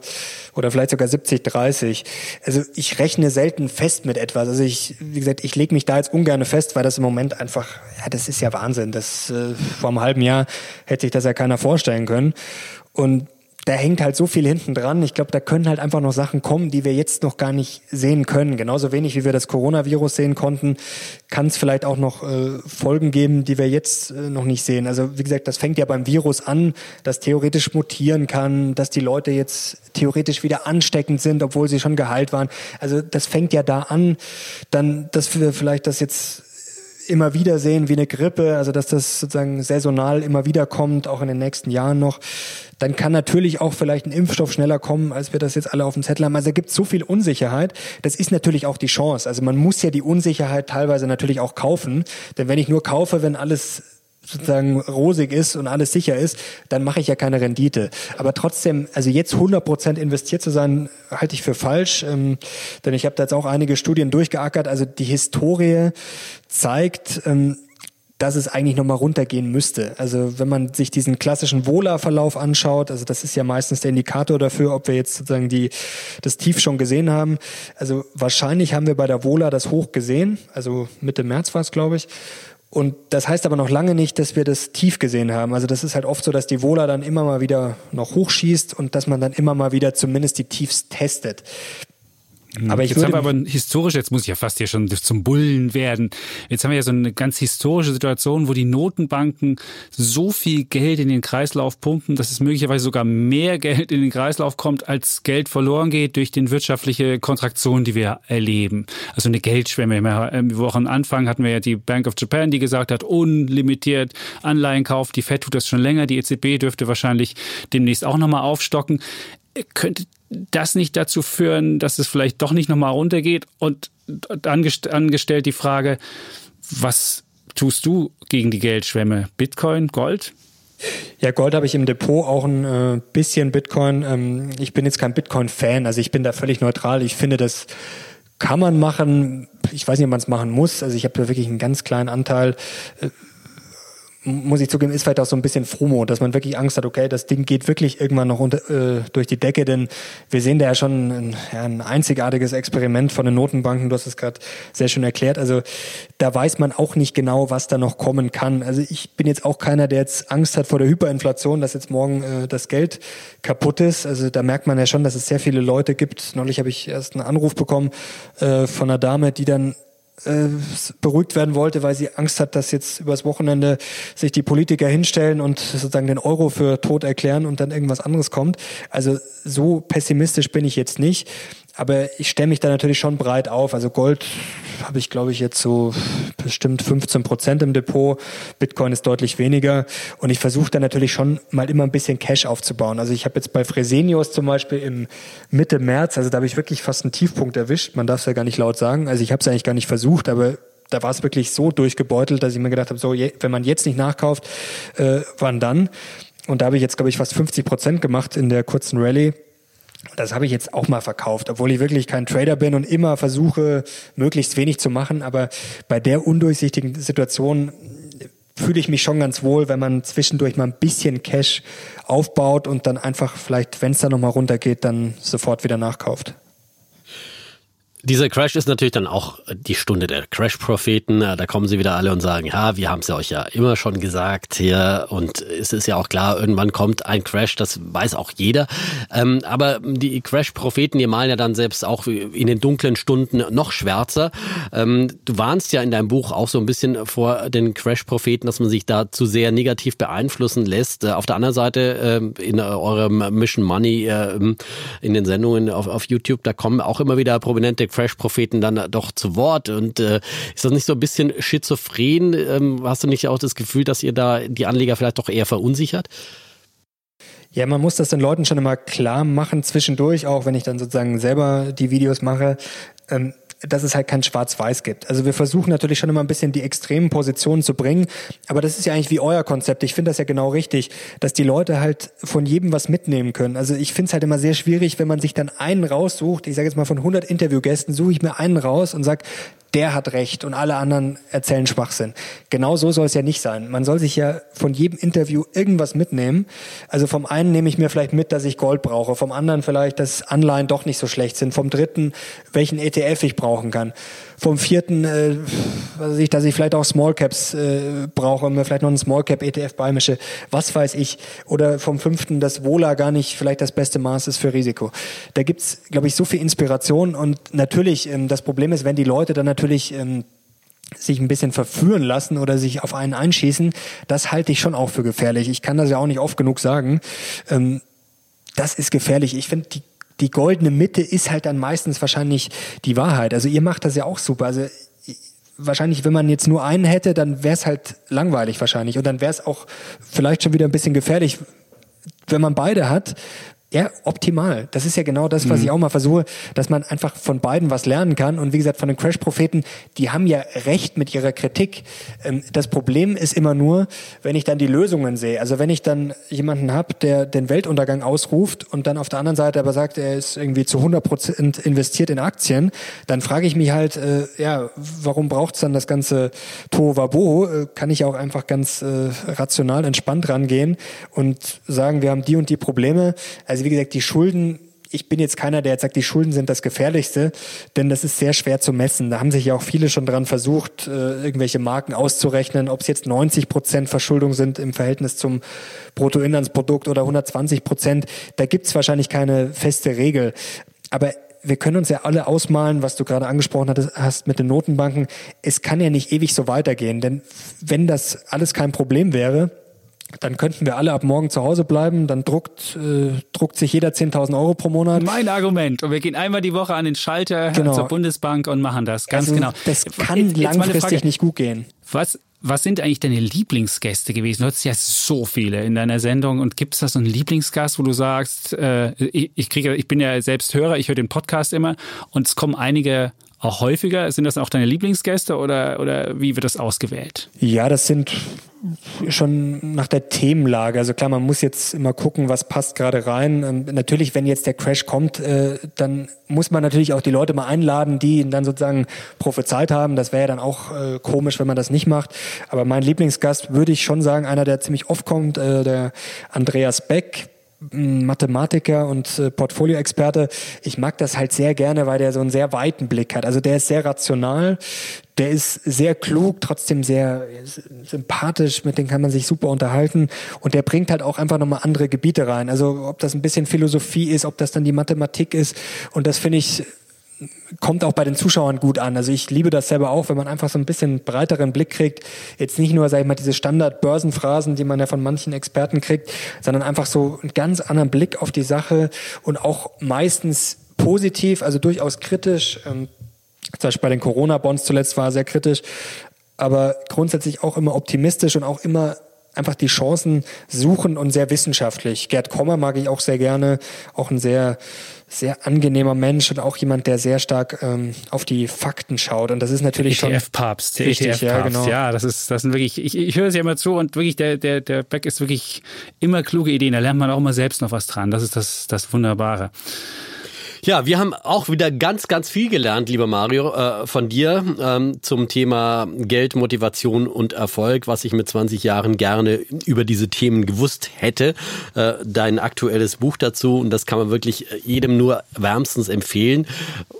oder vielleicht sogar 70, 30. Also ich rechne selten fest mit etwas. Also ich, wie gesagt, ich lege mich da jetzt ungern fest, weil das im Moment einfach, ja, das ist ja Wahnsinn. Das äh, vor einem halben Jahr hätte sich das ja keiner vorstellen können. Und da hängt halt so viel hinten dran. Ich glaube, da können halt einfach noch Sachen kommen, die wir jetzt noch gar nicht sehen können. Genauso wenig wie wir das Coronavirus sehen konnten, kann es vielleicht auch noch äh, Folgen geben, die wir jetzt äh, noch nicht sehen. Also wie gesagt, das fängt ja beim Virus an, das theoretisch mutieren kann, dass die Leute jetzt theoretisch wieder ansteckend sind, obwohl sie schon geheilt waren. Also das fängt ja da an, dann, dass wir vielleicht das jetzt immer wieder sehen wie eine Grippe, also dass das sozusagen saisonal immer wieder kommt, auch in den nächsten Jahren noch, dann kann natürlich auch vielleicht ein Impfstoff schneller kommen, als wir das jetzt alle auf dem Zettel haben. Also da gibt so viel Unsicherheit. Das ist natürlich auch die Chance. Also man muss ja die Unsicherheit teilweise natürlich auch kaufen. Denn wenn ich nur kaufe, wenn alles sozusagen rosig ist und alles sicher ist, dann mache ich ja keine Rendite. Aber trotzdem, also jetzt 100 Prozent investiert zu sein, halte ich für falsch. Ähm, denn ich habe da jetzt auch einige Studien durchgeackert. Also die Historie zeigt, ähm, dass es eigentlich nochmal runtergehen müsste. Also wenn man sich diesen klassischen Wohler-Verlauf anschaut, also das ist ja meistens der Indikator dafür, ob wir jetzt sozusagen die, das Tief schon gesehen haben. Also wahrscheinlich haben wir bei der Wohler das Hoch gesehen, also Mitte März war es, glaube ich. Und das heißt aber noch lange nicht, dass wir das tief gesehen haben. Also das ist halt oft so, dass die Wohler dann immer mal wieder noch hochschießt und dass man dann immer mal wieder zumindest die Tiefs testet. Mhm. Aber ich jetzt haben wir aber historisch, jetzt muss ich ja fast hier schon zum Bullen werden. Jetzt haben wir ja so eine ganz historische Situation, wo die Notenbanken so viel Geld in den Kreislauf pumpen, dass es möglicherweise sogar mehr Geld in den Kreislauf kommt, als Geld verloren geht durch die wirtschaftliche Kontraktion, die wir erleben. Also eine Geldschwemme. Im Wochenanfang hatten wir ja die Bank of Japan, die gesagt hat, unlimitiert Anleihenkauf. Die Fed tut das schon länger. Die EZB dürfte wahrscheinlich demnächst auch nochmal aufstocken. Könnte das nicht dazu führen, dass es vielleicht doch nicht nochmal runtergeht? Und angestellt die Frage, was tust du gegen die Geldschwemme? Bitcoin, Gold? Ja, Gold habe ich im Depot, auch ein äh, bisschen Bitcoin. Ähm, ich bin jetzt kein Bitcoin-Fan, also ich bin da völlig neutral. Ich finde, das kann man machen. Ich weiß nicht, ob man es machen muss. Also ich habe da wirklich einen ganz kleinen Anteil. Äh, muss ich zugeben, ist vielleicht auch so ein bisschen FOMO, dass man wirklich Angst hat, okay, das Ding geht wirklich irgendwann noch unter, äh, durch die Decke, denn wir sehen da ja schon ein, ja, ein einzigartiges Experiment von den Notenbanken, du hast es gerade sehr schön erklärt. Also da weiß man auch nicht genau, was da noch kommen kann. Also ich bin jetzt auch keiner, der jetzt Angst hat vor der Hyperinflation, dass jetzt morgen äh, das Geld kaputt ist. Also da merkt man ja schon, dass es sehr viele Leute gibt. Neulich habe ich erst einen Anruf bekommen äh, von einer Dame, die dann äh, beruhigt werden wollte, weil sie Angst hat, dass jetzt übers Wochenende sich die Politiker hinstellen und sozusagen den Euro für tot erklären und dann irgendwas anderes kommt. Also so pessimistisch bin ich jetzt nicht. Aber ich stelle mich da natürlich schon breit auf. Also Gold habe ich, glaube ich, jetzt so bestimmt 15 Prozent im Depot. Bitcoin ist deutlich weniger. Und ich versuche da natürlich schon mal immer ein bisschen Cash aufzubauen. Also ich habe jetzt bei Fresenius zum Beispiel im Mitte März, also da habe ich wirklich fast einen Tiefpunkt erwischt. Man darf es ja gar nicht laut sagen. Also ich habe es eigentlich gar nicht versucht, aber da war es wirklich so durchgebeutelt, dass ich mir gedacht habe, so, wenn man jetzt nicht nachkauft, äh, wann dann? Und da habe ich jetzt, glaube ich, fast 50 Prozent gemacht in der kurzen Rallye. Das habe ich jetzt auch mal verkauft, obwohl ich wirklich kein Trader bin und immer versuche, möglichst wenig zu machen. Aber bei der undurchsichtigen Situation fühle ich mich schon ganz wohl, wenn man zwischendurch mal ein bisschen Cash aufbaut und dann einfach vielleicht, wenn es da nochmal runtergeht, dann sofort wieder nachkauft. Dieser Crash ist natürlich dann auch die Stunde der Crash-Propheten. Da kommen sie wieder alle und sagen, ja, wir haben es ja euch ja immer schon gesagt hier und es ist ja auch klar, irgendwann kommt ein Crash, das weiß auch jeder. Ähm, aber die Crash-Propheten, die malen ja dann selbst auch in den dunklen Stunden noch schwärzer. Ähm, du warnst ja in deinem Buch auch so ein bisschen vor den Crash-Propheten, dass man sich da zu sehr negativ beeinflussen lässt. Äh, auf der anderen Seite äh, in eurem Mission Money äh, in den Sendungen auf, auf YouTube, da kommen auch immer wieder prominente Crash-Propheten dann doch zu Wort. Und äh, ist das nicht so ein bisschen schizophren? Ähm, hast du nicht auch das Gefühl, dass ihr da die Anleger vielleicht doch eher verunsichert? Ja, man muss das den Leuten schon immer klar machen, zwischendurch, auch wenn ich dann sozusagen selber die Videos mache. Ähm, dass es halt kein Schwarz-Weiß gibt. Also wir versuchen natürlich schon immer ein bisschen die extremen Positionen zu bringen, aber das ist ja eigentlich wie euer Konzept. Ich finde das ja genau richtig, dass die Leute halt von jedem was mitnehmen können. Also ich finde es halt immer sehr schwierig, wenn man sich dann einen raussucht. Ich sage jetzt mal von 100 Interviewgästen suche ich mir einen raus und sage, der hat recht und alle anderen erzählen Schwachsinn. Genau so soll es ja nicht sein. Man soll sich ja von jedem Interview irgendwas mitnehmen. Also vom einen nehme ich mir vielleicht mit, dass ich Gold brauche, vom anderen vielleicht, dass Anleihen doch nicht so schlecht sind, vom dritten, welchen ETF ich brauchen kann vom vierten, äh, was weiß ich, dass ich vielleicht auch Small Caps äh, brauche und mir vielleicht noch einen Small Cap ETF beimische, was weiß ich. Oder vom fünften, dass Wohler gar nicht vielleicht das beste Maß ist für Risiko. Da gibt's, glaube ich, so viel Inspiration und natürlich, ähm, das Problem ist, wenn die Leute dann natürlich ähm, sich ein bisschen verführen lassen oder sich auf einen einschießen, das halte ich schon auch für gefährlich. Ich kann das ja auch nicht oft genug sagen. Ähm, das ist gefährlich. Ich finde, die die goldene Mitte ist halt dann meistens wahrscheinlich die Wahrheit. Also ihr macht das ja auch super. Also wahrscheinlich, wenn man jetzt nur einen hätte, dann wäre es halt langweilig wahrscheinlich. Und dann wäre es auch vielleicht schon wieder ein bisschen gefährlich, wenn man beide hat, ja, optimal. Das ist ja genau das, was mhm. ich auch mal versuche, dass man einfach von beiden was lernen kann. Und wie gesagt, von den Crash-Propheten, die haben ja recht mit ihrer Kritik. Ähm, das Problem ist immer nur, wenn ich dann die Lösungen sehe. Also wenn ich dann jemanden habe, der den Weltuntergang ausruft und dann auf der anderen Seite aber sagt, er ist irgendwie zu 100 Prozent investiert in Aktien, dann frage ich mich halt, äh, ja, warum braucht es dann das ganze Tohuwabohu? Äh, kann ich auch einfach ganz äh, rational entspannt rangehen und sagen, wir haben die und die Probleme. Also wie gesagt, die Schulden, ich bin jetzt keiner, der jetzt sagt, die Schulden sind das Gefährlichste, denn das ist sehr schwer zu messen. Da haben sich ja auch viele schon dran versucht, äh, irgendwelche Marken auszurechnen, ob es jetzt 90 Prozent Verschuldung sind im Verhältnis zum Bruttoinlandsprodukt oder 120 Prozent. Da gibt es wahrscheinlich keine feste Regel. Aber wir können uns ja alle ausmalen, was du gerade angesprochen hast mit den Notenbanken. Es kann ja nicht ewig so weitergehen, denn wenn das alles kein Problem wäre, dann könnten wir alle ab morgen zu Hause bleiben. Dann druckt, äh, druckt sich jeder 10.000 Euro pro Monat. Mein Argument. Und wir gehen einmal die Woche an den Schalter genau. zur Bundesbank und machen das. Ganz also, genau. Das kann jetzt, langfristig Frage, nicht gut gehen. Was, was sind eigentlich deine Lieblingsgäste gewesen? Du hattest ja so viele in deiner Sendung. Und gibt es da so einen Lieblingsgast, wo du sagst, äh, ich, ich, kriege, ich bin ja selbst Hörer, ich höre den Podcast immer und es kommen einige auch häufiger? Sind das auch deine Lieblingsgäste oder, oder wie wird das ausgewählt? Ja, das sind schon nach der Themenlage. Also klar, man muss jetzt immer gucken, was passt gerade rein. Ähm, natürlich, wenn jetzt der Crash kommt, äh, dann muss man natürlich auch die Leute mal einladen, die ihn dann sozusagen prophezeit haben. Das wäre ja dann auch äh, komisch, wenn man das nicht macht. Aber mein Lieblingsgast würde ich schon sagen, einer, der ziemlich oft kommt, äh, der Andreas Beck Mathematiker und äh, Portfolioexperte. Ich mag das halt sehr gerne, weil der so einen sehr weiten Blick hat. Also der ist sehr rational, der ist sehr klug, trotzdem sehr sympathisch, mit dem kann man sich super unterhalten und der bringt halt auch einfach nochmal andere Gebiete rein. Also ob das ein bisschen Philosophie ist, ob das dann die Mathematik ist und das finde ich kommt auch bei den Zuschauern gut an. Also ich liebe das selber auch, wenn man einfach so ein bisschen breiteren Blick kriegt. Jetzt nicht nur, sag ich mal, diese Standard-Börsenphrasen, die man ja von manchen Experten kriegt, sondern einfach so einen ganz anderen Blick auf die Sache und auch meistens positiv, also durchaus kritisch. Ähm, zum Beispiel bei den Corona-Bonds zuletzt war er sehr kritisch, aber grundsätzlich auch immer optimistisch und auch immer einfach die Chancen suchen und sehr wissenschaftlich. Gerd Kommer mag ich auch sehr gerne, auch ein sehr sehr angenehmer Mensch und auch jemand, der sehr stark ähm, auf die Fakten schaut. Und das ist natürlich ETF schon Papst, der ETF Papst, ja, genau. ja, das ist das sind wirklich. Ich, ich höre es ja immer zu und wirklich der der der Beck ist wirklich immer kluge Ideen. Da lernt man auch immer selbst noch was dran. Das ist das das Wunderbare. Ja, wir haben auch wieder ganz, ganz viel gelernt, lieber Mario, äh, von dir ähm, zum Thema Geld, Motivation und Erfolg, was ich mit 20 Jahren gerne über diese Themen gewusst hätte. Äh, dein aktuelles Buch dazu und das kann man wirklich jedem nur wärmstens empfehlen.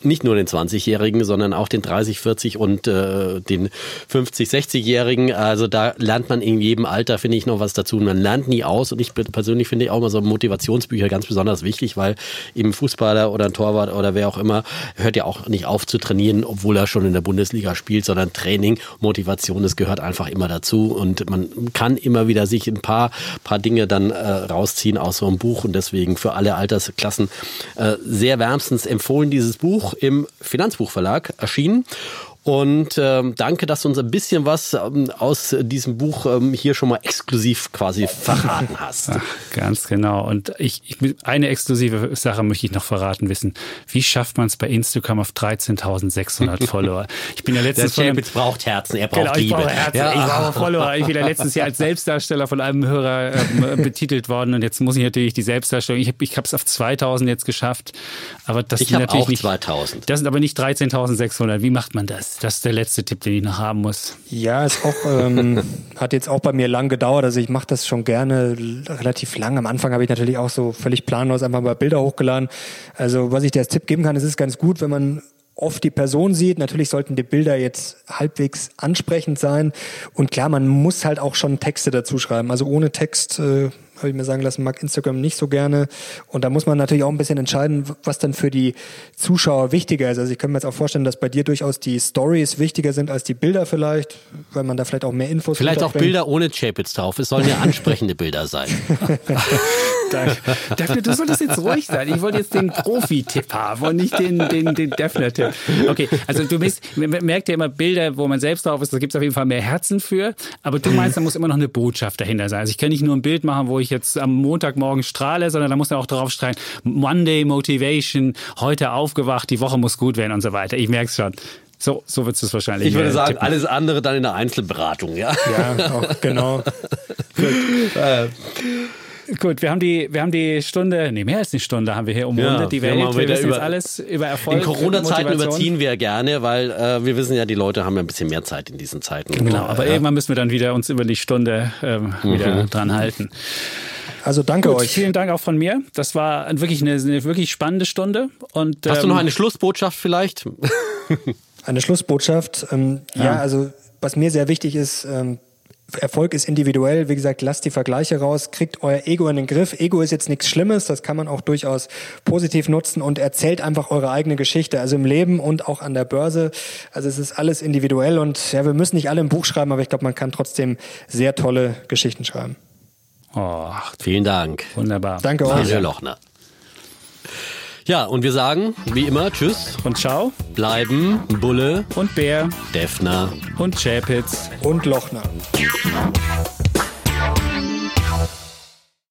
Nicht nur den 20-Jährigen, sondern auch den 30, 40 und äh, den 50, 60-Jährigen. Also da lernt man in jedem Alter, finde ich, noch was dazu. Man lernt nie aus und ich persönlich finde auch mal so Motivationsbücher ganz besonders wichtig, weil eben Fußballer oder Torwart oder wer auch immer, hört ja auch nicht auf zu trainieren, obwohl er schon in der Bundesliga spielt, sondern Training, Motivation, das gehört einfach immer dazu und man kann immer wieder sich ein paar, paar Dinge dann äh, rausziehen aus so einem Buch und deswegen für alle Altersklassen äh, sehr wärmstens empfohlen dieses Buch im Finanzbuchverlag erschienen. Und ähm, danke, dass du uns ein bisschen was ähm, aus diesem Buch ähm, hier schon mal exklusiv quasi verraten hast. Ach, ganz genau. Und ich, ich, eine exklusive Sache möchte ich noch verraten wissen. Wie schafft man es bei Instagram auf 13.600 Follower? Ich bin ja letztens Der Chapitz braucht Herzen, er braucht genau, Liebe. Ich brauche Herzen, ja. ich brauche Follower. Ich bin ja letztes Jahr als Selbstdarsteller von einem Hörer ähm, betitelt worden und jetzt muss ich natürlich die Selbstdarstellung. Ich habe ich es auf 2.000 jetzt geschafft, aber das ich sind natürlich auch nicht 2.000. Das sind aber nicht 13.600. Wie macht man das? Das ist der letzte Tipp, den ich noch haben muss. Ja, ist auch, ähm, hat jetzt auch bei mir lang gedauert. Also ich mache das schon gerne relativ lang. Am Anfang habe ich natürlich auch so völlig planlos einfach mal Bilder hochgeladen. Also was ich dir als Tipp geben kann, es ist ganz gut, wenn man oft die Person sieht. Natürlich sollten die Bilder jetzt halbwegs ansprechend sein. Und klar, man muss halt auch schon Texte dazu schreiben. Also ohne Text äh, habe ich mir sagen lassen, mag Instagram nicht so gerne. Und da muss man natürlich auch ein bisschen entscheiden, was dann für die Zuschauer wichtiger ist. Also ich kann mir jetzt auch vorstellen, dass bei dir durchaus die Stories wichtiger sind als die Bilder vielleicht, weil man da vielleicht auch mehr Infos Vielleicht auch Bilder ohne Chapitz drauf. Es sollen ja ansprechende Bilder sein. Daphne, du solltest jetzt ruhig sein. Ich wollte jetzt den Profi-Tipp haben und nicht den, den, den Daphne-Tipp. Okay, also du bist, merkt ja immer Bilder, wo man selbst drauf ist, da gibt es auf jeden Fall mehr Herzen für. Aber du meinst, da muss immer noch eine Botschaft dahinter sein. Also ich kann nicht nur ein Bild machen, wo ich jetzt am Montagmorgen strahle, sondern da muss man auch drauf strahlen, Monday Motivation, heute aufgewacht, die Woche muss gut werden und so weiter. Ich merke es schon. So, so wird es wahrscheinlich. Ich würde sagen, tippen. alles andere dann in der Einzelberatung, ja. Ja, auch, genau. Gut, wir haben die, wir haben die Stunde, nee, mehr als eine Stunde haben wir hier umrundet. Ja, die Welt, wir, wir wissen über, jetzt alles über Erfolg. In Corona-Zeiten überziehen wir gerne, weil äh, wir wissen ja, die Leute haben ja ein bisschen mehr Zeit in diesen Zeiten. Genau, aber ja. irgendwann müssen wir dann wieder uns über die Stunde ähm, wieder mhm. dran halten. Also danke Gut, euch. Vielen Dank auch von mir. Das war wirklich eine, eine wirklich spannende Stunde. Und, Hast ähm, du noch ähm, eine Schlussbotschaft vielleicht? eine Schlussbotschaft. Ähm, ja. ja. also was mir sehr wichtig ist, ähm, Erfolg ist individuell. Wie gesagt, lasst die Vergleiche raus, kriegt euer Ego in den Griff. Ego ist jetzt nichts Schlimmes, das kann man auch durchaus positiv nutzen und erzählt einfach eure eigene Geschichte, also im Leben und auch an der Börse. Also es ist alles individuell und ja, wir müssen nicht alle ein Buch schreiben, aber ich glaube, man kann trotzdem sehr tolle Geschichten schreiben. Oh, vielen Dank. Wunderbar. Danke euch. Mario Lochner. Ja, und wir sagen, wie immer, Tschüss. Und ciao. Bleiben Bulle und Bär. Defner und Chapitz und Lochner.